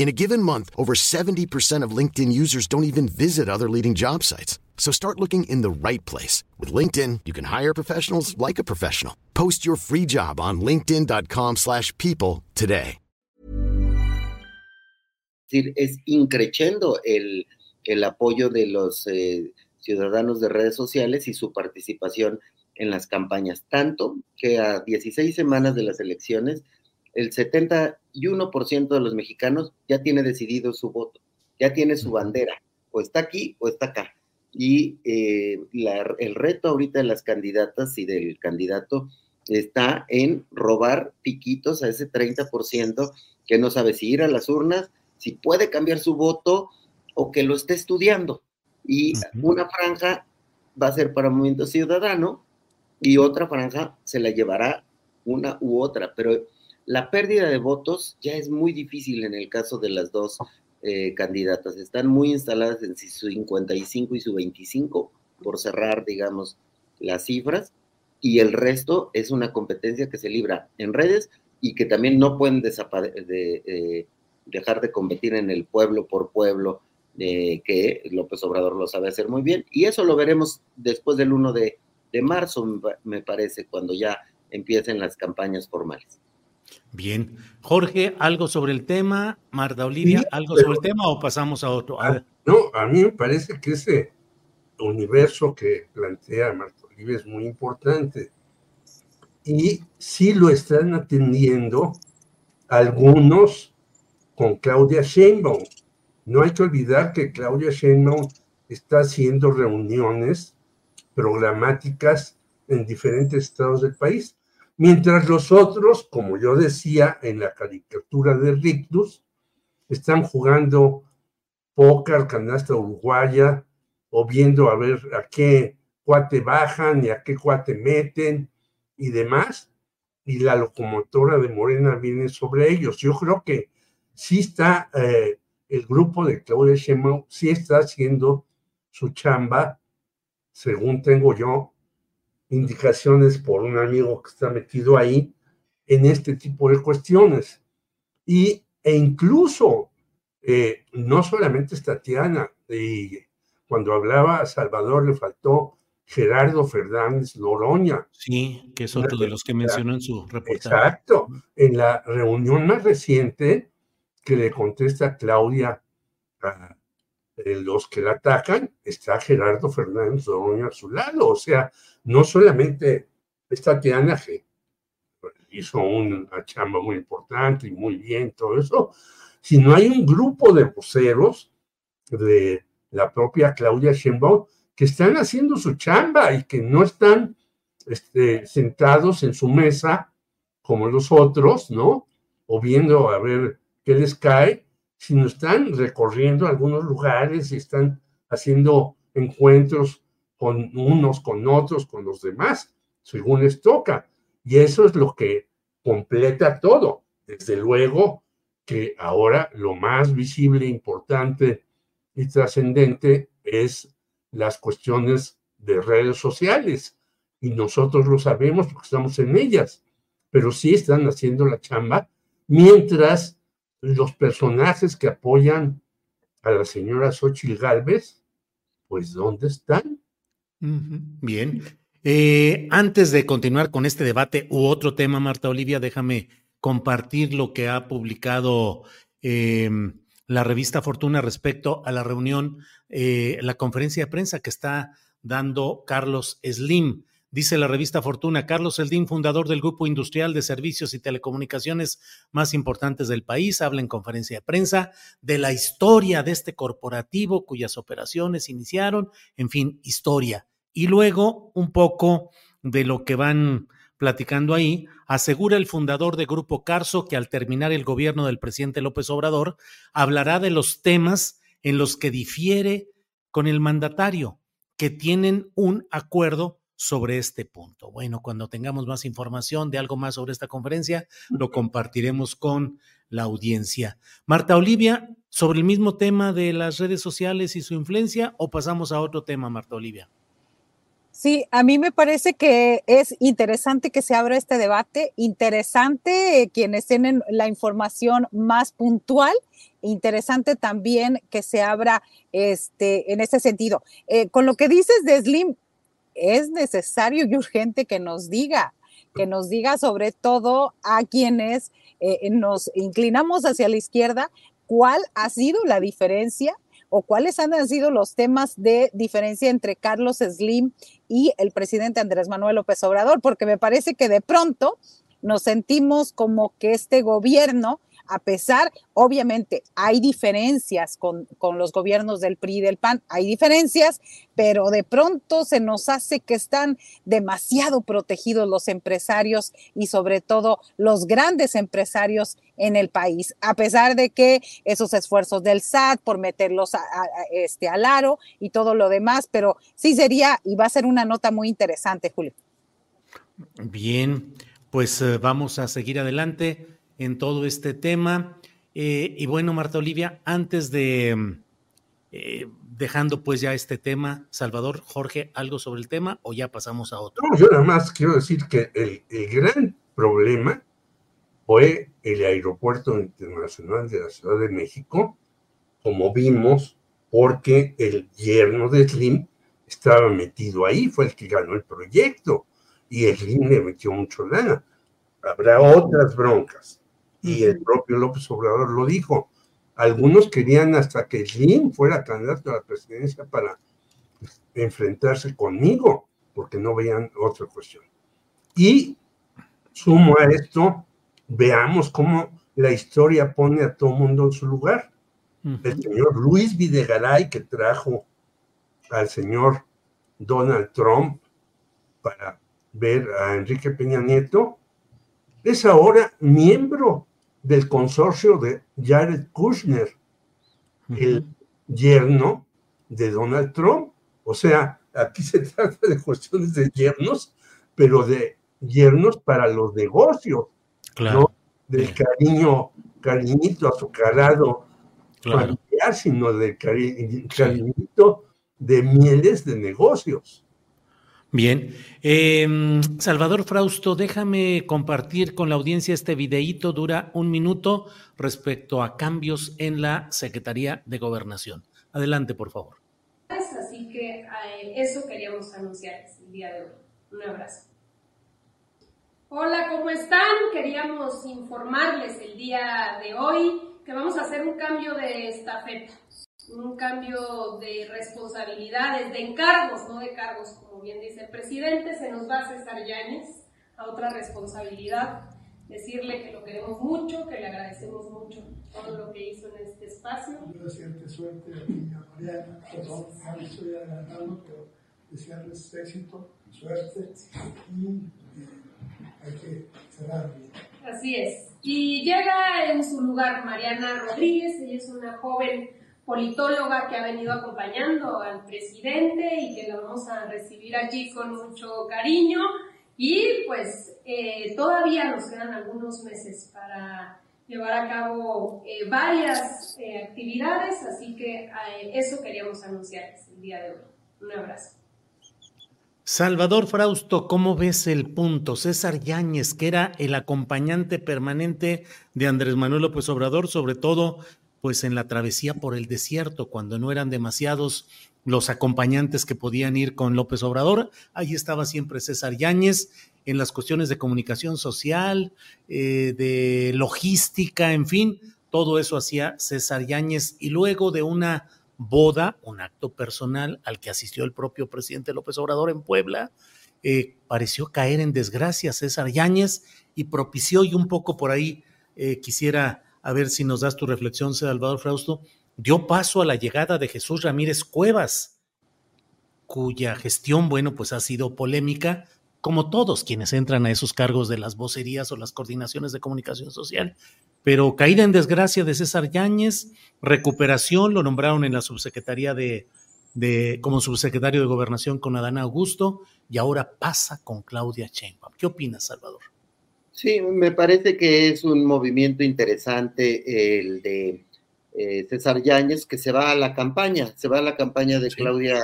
E: In a given month, over 70% of LinkedIn users don't even visit other leading job sites. So start looking in the right place. With LinkedIn, you can hire professionals like a professional. Post your free job on linkedin.com slash people today.
D: Es increchendo el, el apoyo de los eh, ciudadanos de redes sociales y su participación en las campañas. Tanto que a 16 semanas de las elecciones el 71% de los mexicanos ya tiene decidido su voto, ya tiene su bandera, o está aquí o está acá. Y eh, el reto ahorita de las candidatas y del candidato está en robar piquitos a ese 30% que no sabe si ir a las urnas, si puede cambiar su voto o que lo esté estudiando. Y una franja va a ser para Movimiento Ciudadano y otra franja se la llevará una u otra, pero la pérdida de votos ya es muy difícil en el caso de las dos eh, candidatas. Están muy instaladas en su 55 y su 25, por cerrar, digamos, las cifras, y el resto es una competencia que se libra en redes y que también no pueden de, eh, dejar de competir en el pueblo por pueblo, eh, que López Obrador lo sabe hacer muy bien. Y eso lo veremos después del 1 de marzo, me parece, cuando ya empiecen las campañas formales.
B: Bien. Jorge, ¿algo sobre el tema? Marta Olivia, ¿algo sobre el tema o pasamos a otro?
A: no, a mí me parece que ese universo que plantea Marta Olivia es muy importante. Y sí lo están atendiendo algunos con Claudia Sheinbaum. No hay que olvidar que Claudia Sheinbaum está haciendo reuniones programáticas en diferentes estados del país. Mientras los otros, como yo decía en la caricatura de Rictus, están jugando póker, canasta uruguaya, o viendo a ver a qué cuate bajan y a qué cuate meten y demás, y la locomotora de Morena viene sobre ellos. Yo creo que sí está eh, el grupo de Claudia Sheinbaum, sí está haciendo su chamba, según tengo yo indicaciones por un amigo que está metido ahí en este tipo de cuestiones. Y, e incluso, eh, no solamente es Tatiana, y cuando hablaba a Salvador le faltó Gerardo Fernández Loroña.
B: Sí, que es otro de los que mencionó en su reportaje.
A: Exacto. En la reunión más reciente que le contesta Claudia a los que la atacan, está Gerardo Fernández Loroña a su lado. O sea, no solamente esta Tatiana que hizo una chamba muy importante y muy bien, todo eso, sino hay un grupo de voceros de la propia Claudia Sheinbaum que están haciendo su chamba y que no están este, sentados en su mesa como los otros, ¿no? O viendo a ver qué les cae, sino están recorriendo algunos lugares y están haciendo encuentros con unos, con otros, con los demás, según les toca. Y eso es lo que completa todo. Desde luego que ahora lo más visible, importante y trascendente es las cuestiones de redes sociales y nosotros lo sabemos porque estamos en ellas, pero sí están haciendo la chamba mientras los personajes que apoyan a la señora Xochitl Galvez, pues ¿dónde están?
B: Bien. Eh, antes de continuar con este debate u otro tema, Marta Olivia, déjame compartir lo que ha publicado em, la revista Fortuna respecto a la reunión, eh, la conferencia de prensa que está dando Carlos Slim. Dice la revista Fortuna, Carlos Slim, fundador del Grupo Industrial de Servicios y Telecomunicaciones más importantes del país, habla en conferencia de prensa de la historia de este corporativo cuyas operaciones iniciaron, en fin, historia. Y luego un poco de lo que van platicando ahí, asegura el fundador de Grupo Carso que al terminar el gobierno del presidente López Obrador, hablará de los temas en los que difiere con el mandatario, que tienen un acuerdo sobre este punto. Bueno, cuando tengamos más información de algo más sobre esta conferencia, lo compartiremos con la audiencia. Marta Olivia, sobre el mismo tema de las redes sociales y su influencia, o pasamos a otro tema, Marta Olivia.
C: Sí, a mí me parece que es interesante que se abra este debate, interesante eh, quienes tienen la información más puntual, interesante también que se abra este, en ese sentido. Eh, con lo que dices de Slim, es necesario y urgente que nos diga, que nos diga sobre todo a quienes eh, nos inclinamos hacia la izquierda, cuál ha sido la diferencia o cuáles han sido los temas de diferencia entre Carlos Slim y el presidente Andrés Manuel López Obrador, porque me parece que de pronto nos sentimos como que este gobierno a pesar, obviamente, hay diferencias con, los gobiernos del PRI y del PAN, hay diferencias, pero de pronto se nos hace que están demasiado protegidos los empresarios y sobre todo los grandes empresarios en el país, a pesar de que esos esfuerzos del SAT por meterlos este, al aro y todo lo demás, pero sí sería y va a ser una nota muy interesante, Julio.
B: Bien, pues eh, vamos a seguir adelante en todo este tema. Eh, y bueno, Marta Olivia, antes de eh, dejando pues ya este tema, Salvador, Jorge, ¿algo sobre el tema o ya pasamos a otro?
A: No, yo nada más quiero decir que el, el gran problema fue el aeropuerto internacional de la Ciudad de México, como vimos, porque el yerno de Slim estaba metido ahí, fue el que ganó el proyecto y Slim le metió mucho lana. Habrá otras broncas y el propio López Obrador lo dijo. Algunos querían hasta que Slim fuera candidato a la presidencia para enfrentarse conmigo, porque no veían otra cuestión. Y sumo a esto, veamos cómo la historia pone a todo mundo en su lugar. El señor Luis Videgaray, que trajo al señor Donald Trump para ver a Enrique Peña Nieto, es ahora miembro del consorcio de Jared Kushner, el yerno de Donald Trump. O sea, aquí se trata de cuestiones de yernos, pero de yernos para los negocios, claro. no del cariño, cariñito azucarado familiar, sino del cariñito de mieles de negocios.
B: Bien. Em, Salvador Frausto, déjame compartir con la audiencia este videíto, dura un minuto, respecto a cambios en la Secretaría de Gobernación. Adelante, por favor.
F: Así que eh, eso queríamos anunciarles el día de hoy. Un abrazo. Hola, ¿cómo están? Queríamos informarles el día de hoy que vamos a hacer un cambio de estafeta un cambio de responsabilidades, de encargos, no de cargos, como bien dice el presidente, se nos va a César Yáñez a otra responsabilidad, decirle que lo queremos mucho, que le agradecemos mucho todo lo que hizo en este espacio.
G: Yo desearte suerte a ti, a Mariana, perdón, ya me estoy adelantando, pero desearles éxito, suerte y eh, hay que cerrar bien.
F: Así es. Y llega en su lugar Mariana Rodríguez, ella es una joven politóloga que ha venido acompañando al presidente y que la vamos a recibir allí con mucho cariño. Y pues eh, todavía nos quedan algunos meses para llevar a cabo eh, varias eh, actividades, así que eso queríamos anunciarles el día de hoy. Un abrazo.
B: Salvador Frausto, ¿cómo ves el punto? César Yáñez, que era el acompañante permanente de Andrés Manuel López Obrador, sobre todo pues en la travesía por el desierto, cuando no eran demasiados los acompañantes que podían ir con López Obrador. Ahí estaba siempre César Yáñez en las cuestiones de comunicación social, eh, de logística, en fin, todo eso hacía César Yáñez. Y luego de una boda, un acto personal al que asistió el propio presidente López Obrador en Puebla, eh, pareció caer en desgracia César Yáñez y propició, y un poco por ahí eh, quisiera a ver si nos das tu reflexión, Salvador Frausto, dio paso a la llegada de Jesús Ramírez Cuevas, cuya gestión, bueno, pues ha sido polémica, como todos quienes entran a esos cargos de las vocerías o las coordinaciones de comunicación social. Pero caída en desgracia de César Yáñez, recuperación, lo nombraron en la subsecretaría de, como subsecretario de Gobernación con Adán Augusto, y ahora pasa con Claudia Sheinbaum. ¿Qué opinas, Salvador?
D: Sí, me parece que es un movimiento interesante el de eh, César Yáñez, que se va a la campaña, se va a la campaña de Claudia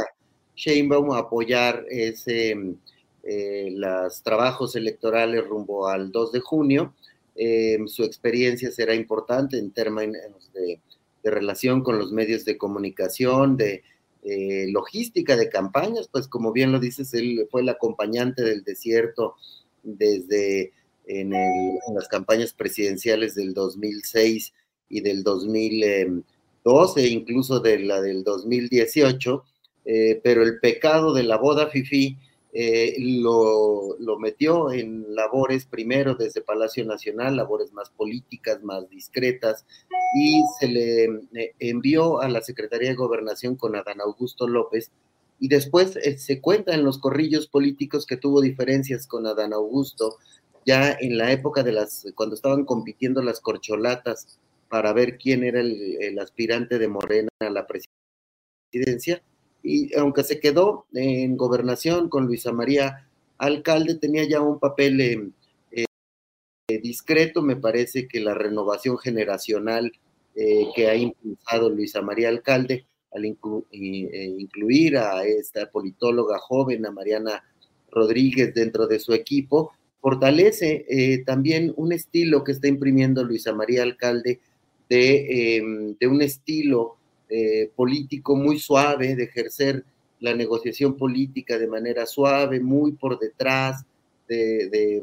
D: Sheinbaum a apoyar ese, eh, los trabajos electorales rumbo al 2 de junio. Eh, su experiencia será importante en términos de, de, relación con los medios de comunicación, de logística de campañas, pues como bien lo dices, él fue el acompañante del desierto desde en, las campañas presidenciales del 2006 y del 2012, incluso de la del 2018, eh, pero el pecado de la boda FIFI eh, lo, lo, metió en labores primero desde Palacio Nacional, labores más políticas, más discretas, y se le eh, envió a la Secretaría de Gobernación con Adán Augusto López, y después se cuenta en los corrillos políticos que tuvo diferencias con Adán Augusto, ya en la época de las, cuando estaban compitiendo las corcholatas para ver quién era el, aspirante de Morena a la presidencia, y aunque se quedó en gobernación con Luisa María Alcalde, tenía ya un papel eh, eh, discreto, me parece que la renovación generacional eh, que ha impulsado Luisa María Alcalde, al incluir a esta politóloga joven, a Mariana Rodríguez dentro de su equipo, fortalece eh, también un estilo que está imprimiendo Luisa María Alcalde de, em, un estilo eh, político muy suave, de ejercer la negociación política de manera suave, muy por detrás de,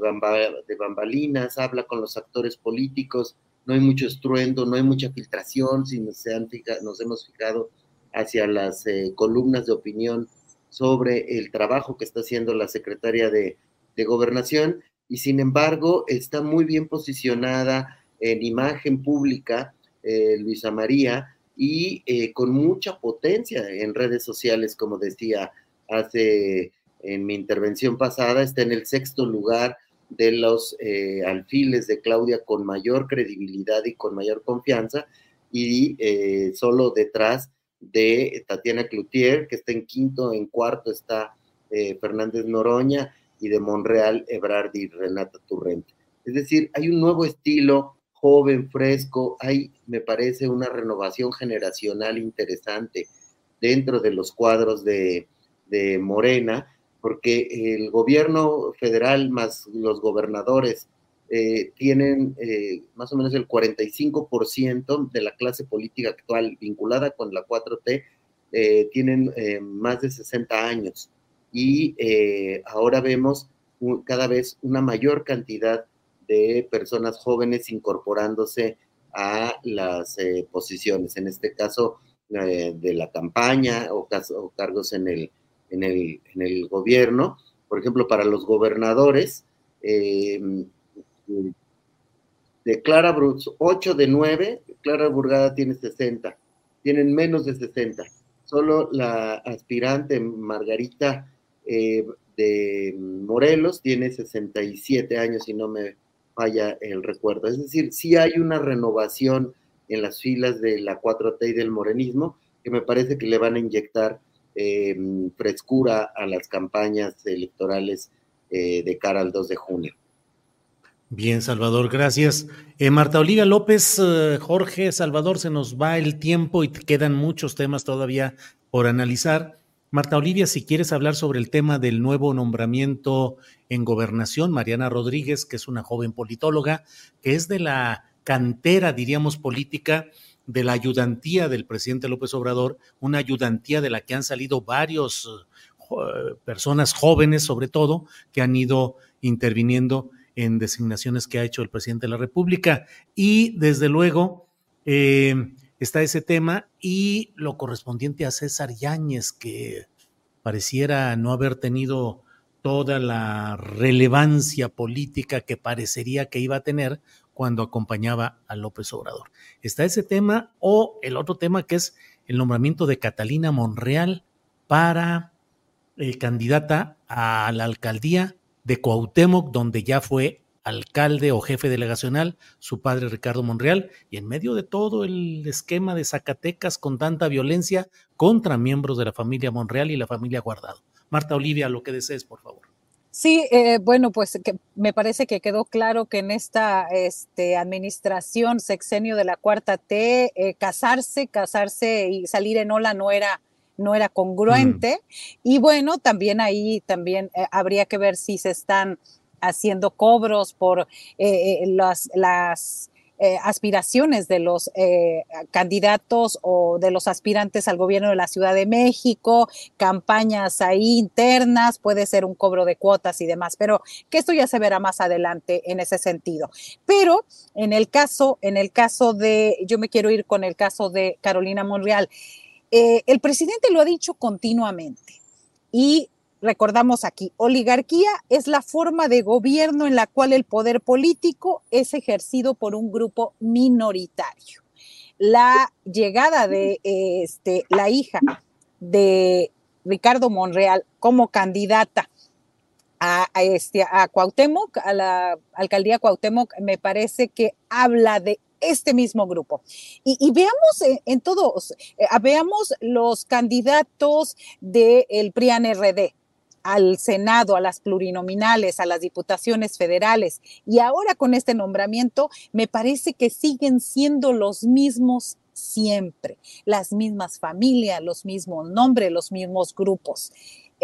D: bambalinas, habla con los actores políticos, no hay mucho estruendo, no hay mucha filtración, si nos, hemos fijado hacia las eh, columnas de opinión sobre el trabajo que está haciendo la secretaria de Gobernación y sin embargo está muy bien posicionada en imagen pública, eh, Luisa María, y eh, con mucha potencia en redes sociales, como decía hace en mi intervención pasada, está en el sexto lugar de los eh, alfiles de Claudia con mayor credibilidad y con mayor confianza, y eh, solo detrás de Tatiana Cloutier, que está en quinto, en cuarto está eh, Fernández Noroña, y de Monreal, Ebrard y Renata Turrente. Es decir, hay un nuevo estilo joven, fresco, hay, me parece, una renovación generacional interesante dentro de los cuadros de, de Morena, porque el gobierno federal más los gobernadores eh, tienen eh, más o menos el 45% de la clase política actual vinculada con la 4T, eh, tienen más de 60 años. Y ahora vemos cada vez una mayor cantidad de personas jóvenes incorporándose a las posiciones, en este caso de la campaña o, o cargos en el, en el, en el gobierno. Por ejemplo, para los gobernadores, eh, de Clara Brutz, 8 de 9, Clara Burgada tiene 60, tienen menos de 60. Solo la aspirante Margarita eh, de Morelos tiene 67 años, si no me falla el recuerdo. Es decir, sí hay una renovación en las filas de la 4T y del morenismo que me parece que le van a inyectar eh, frescura a las campañas electorales eh, de cara al 2 de junio.
B: Bien, Salvador, gracias. Marta Olivia López, Jorge, Salvador, se nos va el tiempo y quedan muchos temas todavía por analizar. Marta Olivia, si quieres hablar sobre el tema del nuevo nombramiento en gobernación, Mariana Rodríguez, que es una joven politóloga, que es de la cantera, diríamos, política de la ayudantía del presidente López Obrador, una ayudantía de la que han salido varios personas jóvenes, sobre todo, que han ido interviniendo en designaciones que ha hecho el presidente de la República. Y desde luego eh, está ese tema y lo correspondiente a César Yáñez, que pareciera no haber tenido toda la relevancia política que parecería que iba a tener cuando acompañaba a López Obrador. Está ese tema o el otro tema que es el nombramiento de Catalina Monreal para eh, candidata a la alcaldía de Cuauhtémoc, donde ya fue alcalde o jefe delegacional, su padre Ricardo Monreal, y en medio de todo el esquema de Zacatecas con tanta violencia contra miembros de la familia Monreal y la familia Guardado. Marta Olivia, lo que desees, por favor.
C: Sí, eh, bueno, pues que me parece que quedó claro que en esta este, administración, sexenio de la cuarta T, eh, casarse, casarse y salir en ola no era, no era congruente. Y bueno, también ahí también eh, habría que ver si se están haciendo cobros por las, las eh, aspiraciones de los eh, candidatos o de los aspirantes al gobierno de la Ciudad de México, campañas ahí internas, puede ser un cobro de cuotas y demás, pero que esto ya se verá más adelante en ese sentido. Pero en el caso, en el caso de, yo me quiero ir con el caso de Carolina Monreal. Eh, el presidente lo ha dicho continuamente y Recordamos aquí, oligarquía es la forma de gobierno en la cual el poder político es ejercido por un grupo minoritario. La llegada de este, la hija de Ricardo Monreal como candidata a, este, a Cuauhtémoc, a la alcaldía Cuauhtémoc, me parece que habla de este mismo grupo. Y, veamos en, todos, eh, veamos los candidatos del PRIAN RD al Senado, a las plurinominales, a las diputaciones federales y ahora con este nombramiento, me parece que siguen siendo los mismos siempre, las mismas familias, los mismos nombres, los mismos grupos.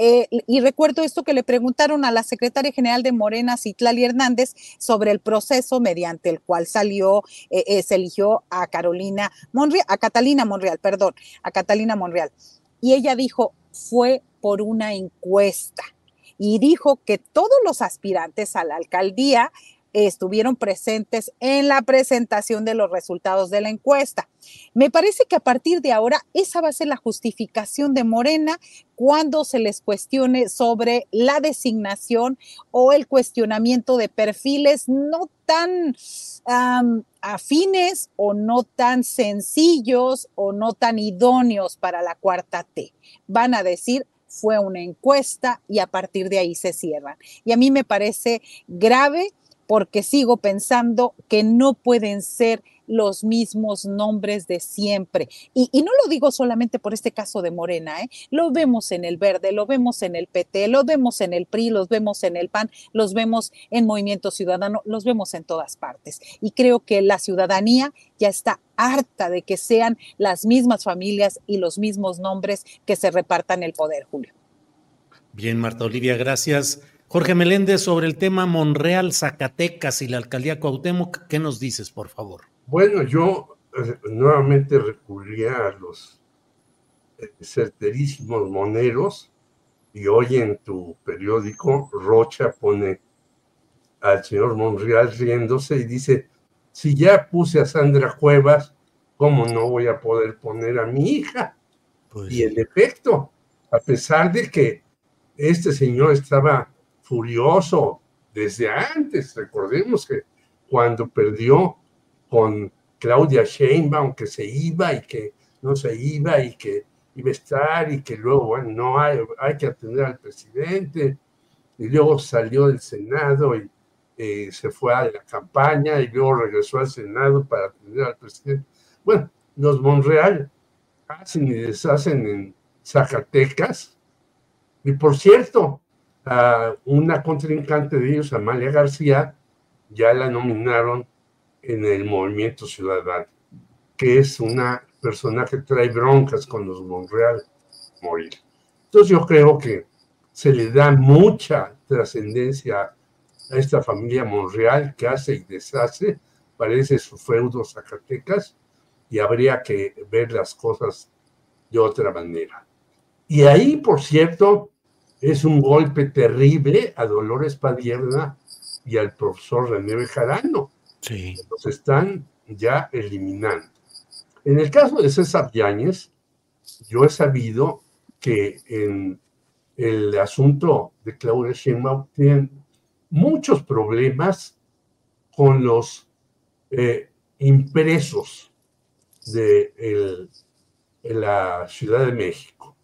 C: Eh, y recuerdo esto que le preguntaron a la secretaria general de Morena, Citlali Hernández, sobre el proceso mediante el cual salió, eh, eh, se eligió a Carolina Monreal, a Catalina Monreal, perdón, a Catalina Monreal. Y ella dijo, fue por una encuesta y dijo que todos los aspirantes a la alcaldía estuvieron presentes en la presentación de los resultados de la encuesta. Me parece que a partir de ahora esa va a ser la justificación de Morena cuando se les cuestione sobre la designación o el cuestionamiento de perfiles no tan afines o no tan sencillos o no tan idóneos para la cuarta T. Van a decir fue una encuesta y a partir de ahí se cierran. Y a mí me parece grave porque sigo pensando que no pueden ser los mismos nombres de siempre. Y, no lo digo solamente por este caso de Morena, ¿eh? lo vemos en el Verde, lo vemos en el PT, lo vemos en el PRI, los vemos en el PAN, los vemos en Movimiento Ciudadano, los vemos en todas partes. Y creo que la ciudadanía ya está harta de que sean las mismas familias y los mismos nombres que se repartan el poder, Julio.
B: Bien, Marta Olivia, gracias. Jorge Meléndez, sobre el tema Monreal, Zacatecas y la alcaldía Cuauhtémoc, ¿qué nos dices, por favor?
A: Bueno, yo eh, nuevamente recurría a los certerísimos moneros y hoy en tu periódico Rocha pone al señor Monreal riéndose y dice, si ya puse a Sandra Cuevas, ¿cómo no voy a poder poner a mi hija? Pues y en efecto, a pesar de que este señor estaba furioso desde antes, recordemos que cuando perdió con Claudia Sheinbaum que se iba y que no se iba y que iba a estar y que luego, bueno, no hay, hay que atender al presidente y luego salió del Senado y eh, se fue a la campaña y luego regresó al Senado para atender al presidente. Bueno, los Monreal hacen y deshacen en Zacatecas. Y por cierto, a una contrincante de ellos, Amalia García, ya la nominaron en el movimiento ciudadano, que es una persona que trae broncas con los Monreal morir. Entonces yo creo que se le da mucha trascendencia a esta familia Monreal que hace y deshace, parece su feudo Zacatecas, y habría que ver las cosas de otra manera. Y ahí, por cierto, es un golpe terrible a Dolores Padierna y al profesor René Bejarano, Los están ya eliminando. En el caso de César Yáñez, yo he sabido que en el asunto de Claudia Sheinbaum tienen muchos problemas con los eh, impresos de la Ciudad de México,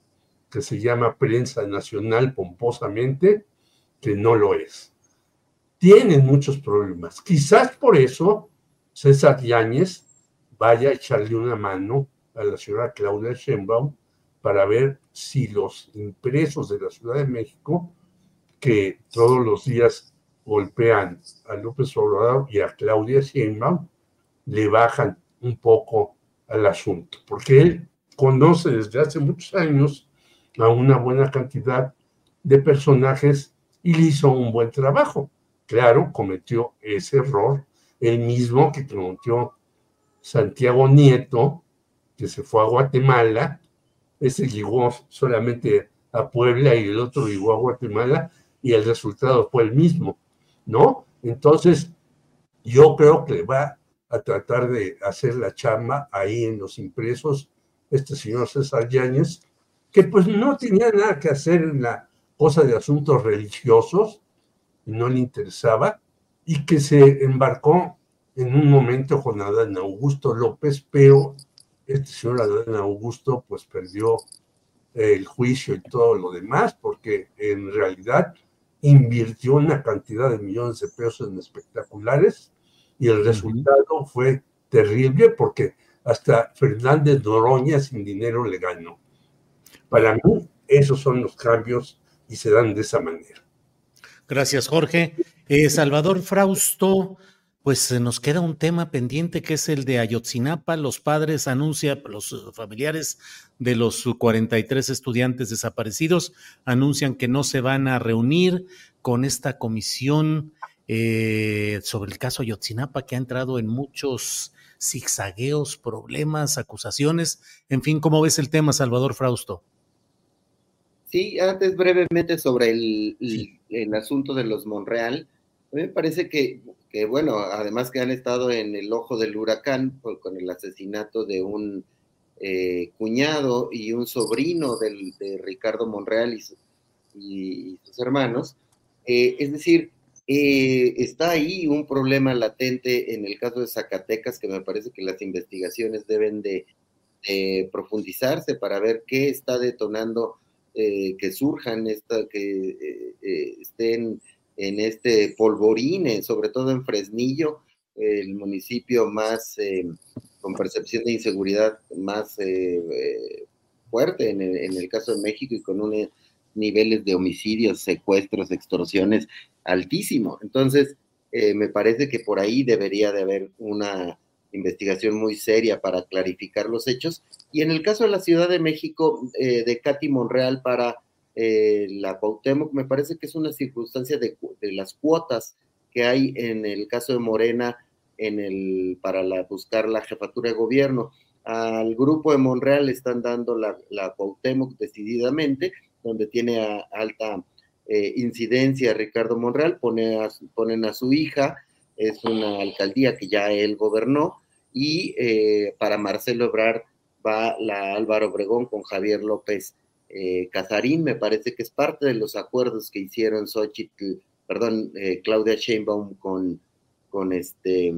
A: que se llama prensa nacional pomposamente, que no lo es tienen muchos problemas. Quizás por eso César Yáñez vaya a echarle una mano a la señora Claudia Sheinbaum para ver si los impresos de la Ciudad de México, que todos los días golpean a López Obrador y a Claudia Sheinbaum, le bajan un poco al asunto, porque él conoce desde hace muchos años a una buena cantidad de personajes y le hizo un buen trabajo claro, cometió ese error, el mismo que cometió Santiago Nieto, que se fue a Guatemala, ese llegó solamente a Puebla y el otro llegó a Guatemala y el resultado fue el mismo, ¿no? Entonces, yo creo que va a tratar de hacer la chamba ahí en los impresos este señor César Yáñez, que pues no tenía nada que hacer en la cosa de asuntos religiosos, no le interesaba, y que se embarcó en un momento con Adán Augusto López, pero este señor Adán Augusto pues perdió el juicio y todo lo demás, porque en realidad invirtió una cantidad de millones de pesos en espectaculares y el resultado fue terrible porque hasta Fernández Noroña sin dinero le ganó. Para mí, esos son los cambios y se dan de esa manera.
B: Gracias, Jorge. Eh, Salvador Frausto, pues nos queda un tema pendiente que es el de Ayotzinapa. Los padres anuncian, los familiares de los 43 estudiantes desaparecidos anuncian que no se van a reunir con esta comisión eh, sobre el caso Ayotzinapa que ha entrado en muchos zigzagueos, problemas, acusaciones. En fin, ¿cómo ves el tema, Salvador Frausto?
D: Sí, antes brevemente sobre el, asunto de los Monreal. A mí me parece que, bueno, además que han estado en el ojo del huracán con el asesinato de un eh, cuñado y un sobrino de Ricardo Monreal y, sus hermanos. Eh, es decir, eh, está ahí un problema latente en el caso de Zacatecas que me parece que las investigaciones deben de profundizarse para ver qué está detonando eh, que surjan, esta, que estén en este polvorín, sobre todo en Fresnillo, el municipio más con percepción de inseguridad más fuerte en el, en el, caso de México y con unos niveles de homicidios, secuestros, extorsiones altísimo. Entonces, me parece que por ahí debería de haber una investigación muy seria para clarificar los hechos. Y en el caso de la Ciudad de México, eh, de Katy Monreal para eh, la Cuauhtémoc, me parece que es una circunstancia de, las cuotas que hay en el caso de Morena en el, para la, buscar la jefatura de gobierno. Al grupo de Monreal le están dando la, la Cuauhtémoc decididamente, donde tiene alta eh, incidencia Ricardo Monreal, pone ponen a su hija, es una alcaldía que ya él gobernó, y eh, para Marcelo Ebrard va la Álvaro Obregón con Javier López eh, me parece que es parte de los acuerdos que hicieron Xochitl, perdón, eh, Claudia Sheinbaum con, con este,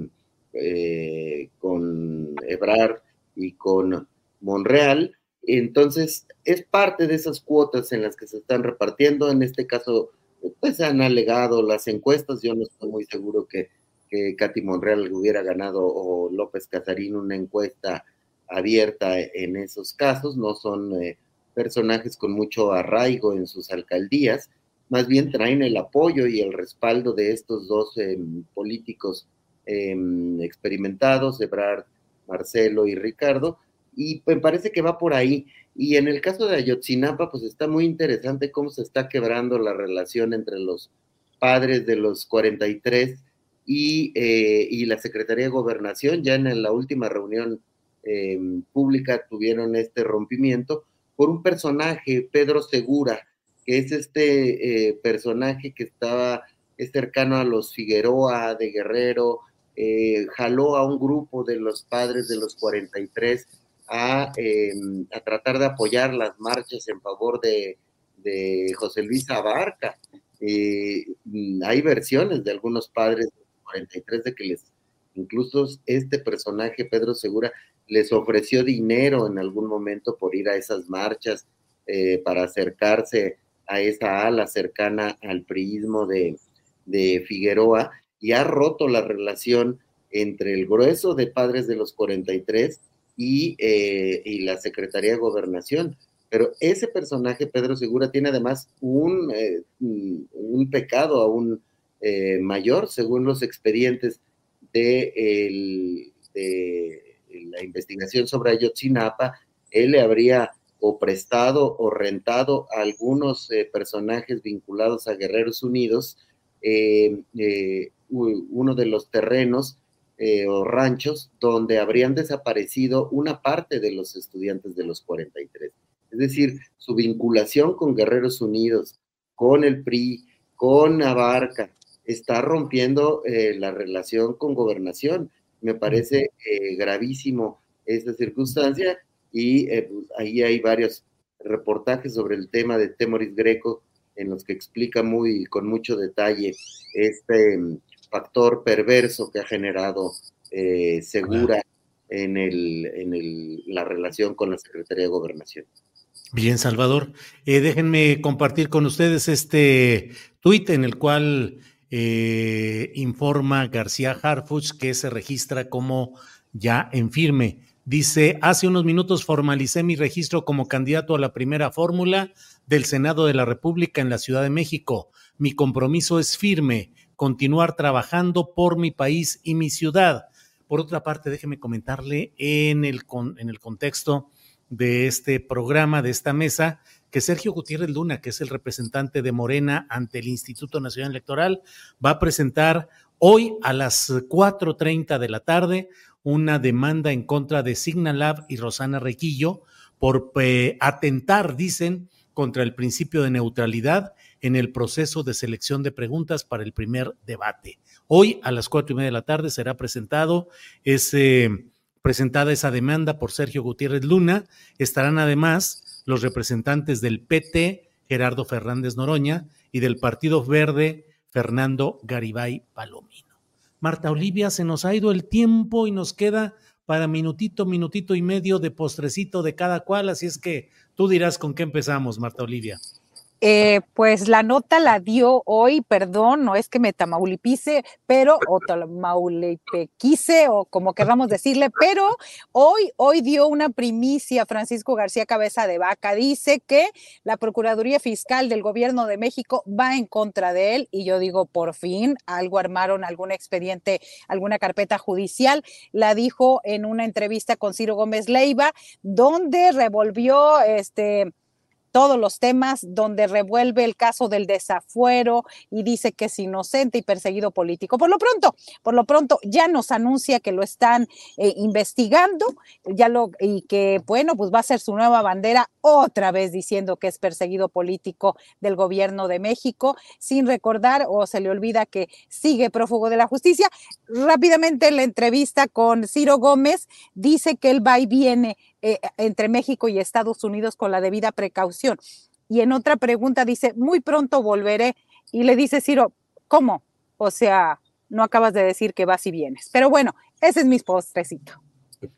D: con Ebrard y con Monreal. Entonces, es parte de esas cuotas en las que se están repartiendo. En este caso, pues han alegado las encuestas. Yo no estoy muy seguro que que Katy Monreal hubiera ganado o López Casarín una encuesta abierta en esos casos, no son eh, personajes con mucho arraigo en sus alcaldías, más bien traen el apoyo y el respaldo de estos dos em, políticos em, experimentados, Ebrard, Marcelo y Ricardo, y me parece que va por ahí. Y en el caso de Ayotzinapa, pues está muy interesante cómo se está quebrando la relación entre los padres de los 43 eh, y, la Secretaría de Gobernación ya en la última reunión em, pública tuvieron este rompimiento por un personaje, Pedro Segura, que es este eh, personaje que estaba cercano a los Figueroa de Guerrero, eh, jaló a un grupo de los padres de los 43 a, em, a tratar de apoyar las marchas en favor de, de José Luis Abarca. hay versiones de algunos padres 43 de que les, incluso este personaje, Pedro Segura, les ofreció dinero en algún momento por ir a esas marchas, eh, para acercarse a esa ala cercana al priismo de, Figueroa y ha roto la relación entre el grueso de padres de los 43 y, eh, y la Secretaría de Gobernación. Pero ese personaje, Pedro Segura, tiene además un, eh, un pecado aún eh, mayor, según los expedientes de, la investigación sobre Ayotzinapa, él le habría o prestado o rentado a algunos eh, personajes vinculados a Guerreros Unidos eh, uno de los terrenos o ranchos donde habrían desaparecido una parte de los estudiantes de los 43. Es decir, su vinculación con Guerreros Unidos, con el PRI, con Abarca, está rompiendo eh, la relación con gobernación. Me parece eh, gravísimo esta circunstancia y eh, pues, ahí hay varios reportajes sobre el tema de Temoris Greco en los que explica muy con mucho detalle este mm, factor perverso que ha generado Segura en, el, en el, la relación con la Secretaría de Gobernación.
B: Bien, Salvador. déjenme compartir con ustedes este tuit en el cual eh, informa García Harfuch que se registra como ya en firme. Dice, hace unos minutos formalicé mi registro como candidato a la primera fórmula del Senado de la República en la Ciudad de México. Mi compromiso es firme, continuar trabajando por mi país y mi ciudad. Por otra parte, déjeme comentarle en el, en el contexto de este programa, de esta mesa, que Sergio Gutiérrez Luna, que es el representante de Morena ante el Instituto Nacional Electoral, va a presentar hoy a las 4.30 de la tarde una demanda en contra de Signalab y Rosana Requillo por eh, atentar, dicen, contra el principio de neutralidad en el proceso de selección de preguntas para el primer debate. Hoy a las cuatro y media de la tarde será presentado ese, presentada esa demanda por Sergio Gutiérrez Luna. Estarán además los representantes del PT, Gerardo Fernández Noroña, y del Partido Verde, Fernando Garibay Palomino. Marta Olivia, se nos ha ido el tiempo y nos queda para minutito, minutito y medio de postrecito de cada cual, así es que Tú dirás con qué empezamos, Marta Olivia.
C: Eh, pues la nota la dio hoy, perdón, no es que me tamaulipice, pero, o tamaulipequise, o como querramos decirle, pero hoy, hoy dio una primicia Francisco García Cabeza de Vaca. Dice que la Procuraduría Fiscal del Gobierno de México va en contra de él, y yo digo, por fin, algo armaron, algún expediente, alguna carpeta judicial. La dijo en una entrevista con Ciro Gómez Leiva, donde revolvió este todos los temas, donde revuelve el caso del desafuero y dice que es inocente y perseguido político. Por lo pronto, por lo pronto ya nos anuncia que lo están eh, investigando, ya lo y que bueno, pues va a ser su nueva bandera otra vez diciendo que es perseguido político del gobierno de México, sin recordar o se le olvida que sigue prófugo de la justicia. Rápidamente en la entrevista con Ciro Gómez dice que él va y viene eh, entre México y Estados Unidos con la debida precaución. Y en otra pregunta dice, muy pronto volveré. Y le dice Ciro, ¿cómo? O sea, no acabas de decir que vas y vienes. Pero bueno, ese es mi postrecito.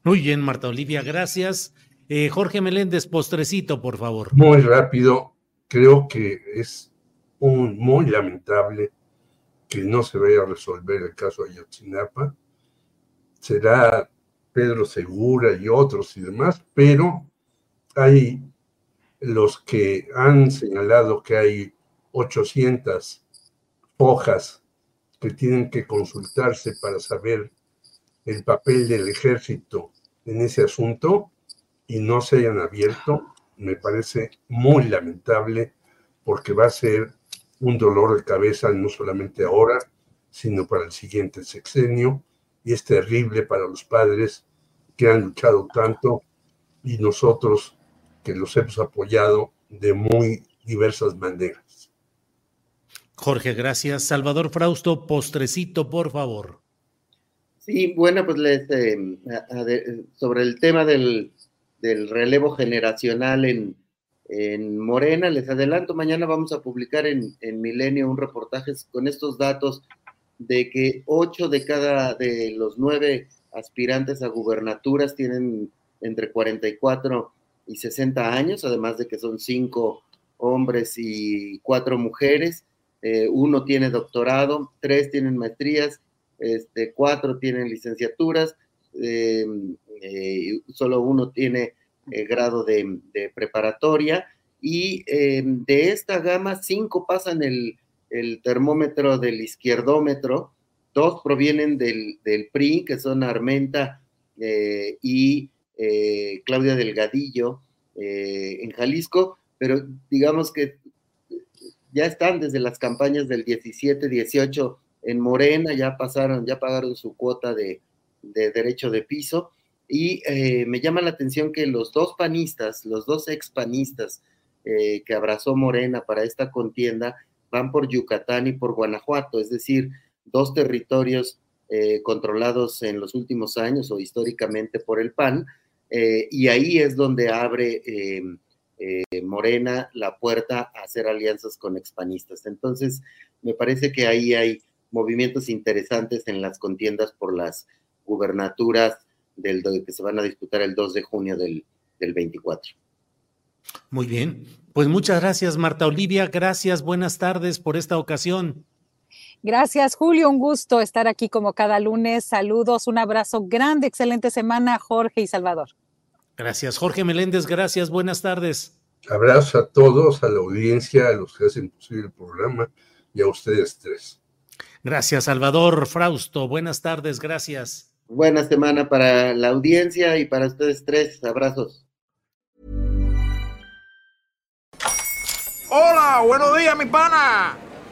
B: Muy bien, Marta Olivia, gracias. Eh, Jorge Meléndez, postrecito, por favor.
A: Muy rápido. Creo que es un, muy lamentable que no se vaya a resolver el caso Ayotzinapa. Será Pedro Segura y otros y demás, pero hay los que han señalado que hay 800 hojas que tienen que consultarse para saber el papel del ejército en ese asunto y no se hayan abierto, me parece muy lamentable porque va a ser un dolor de cabeza no solamente ahora, sino para el siguiente sexenio y es terrible para los padres que han luchado tanto y nosotros que los hemos apoyado de muy diversas maneras.
B: Jorge, gracias. Salvador Frausto, postrecito, por favor.
D: Sí, bueno, pues les, eh, sobre el tema del, relevo generacional en, en, Morena, les adelanto, mañana vamos a publicar en, en Milenio un reportaje con estos datos de que ocho de cada de los nueve aspirantes a gubernaturas tienen entre 44 y 60 años, además de que son cinco hombres y cuatro mujeres. Eh, uno tiene doctorado, tres tienen maestrías, este, cuatro tienen licenciaturas, em, eh, solo uno tiene eh, grado de, preparatoria y em, de esta gama cinco pasan el, el termómetro del izquierdómetro Dos provienen del, PRI, que son Armenta eh, y eh, Claudia Delgadillo eh, en Jalisco, pero digamos que ya están desde las campañas del 17-18 en Morena, ya pasaron, ya pagaron su cuota de, derecho de piso. Y me llama la atención que los dos panistas, los dos ex panistas que abrazó Morena para esta contienda, van por Yucatán y por Guanajuato, es decir, dos territorios eh, controlados en los últimos años o históricamente por el PAN, eh, y ahí es donde abre eh, Morena la puerta a hacer alianzas con expanistas. Entonces, me parece que ahí hay movimientos interesantes en las contiendas por las gubernaturas del, que se van a disputar el 2 de junio del, del 24.
B: Muy bien, pues muchas gracias Marta Olivia, gracias, buenas tardes por esta ocasión.
C: Gracias, Julio. Un gusto estar aquí como cada lunes. Saludos, un abrazo grande, excelente semana, Jorge y Salvador.
B: Gracias, Jorge Meléndez. Gracias, buenas tardes.
A: Abrazo a todos, a la audiencia, a los que hacen posible el programa y a ustedes tres.
B: Gracias, Salvador Frausto. Buenas tardes, gracias.
D: Buena semana para la audiencia y para ustedes tres. Abrazos.
H: Hola, buenos días, mi pana.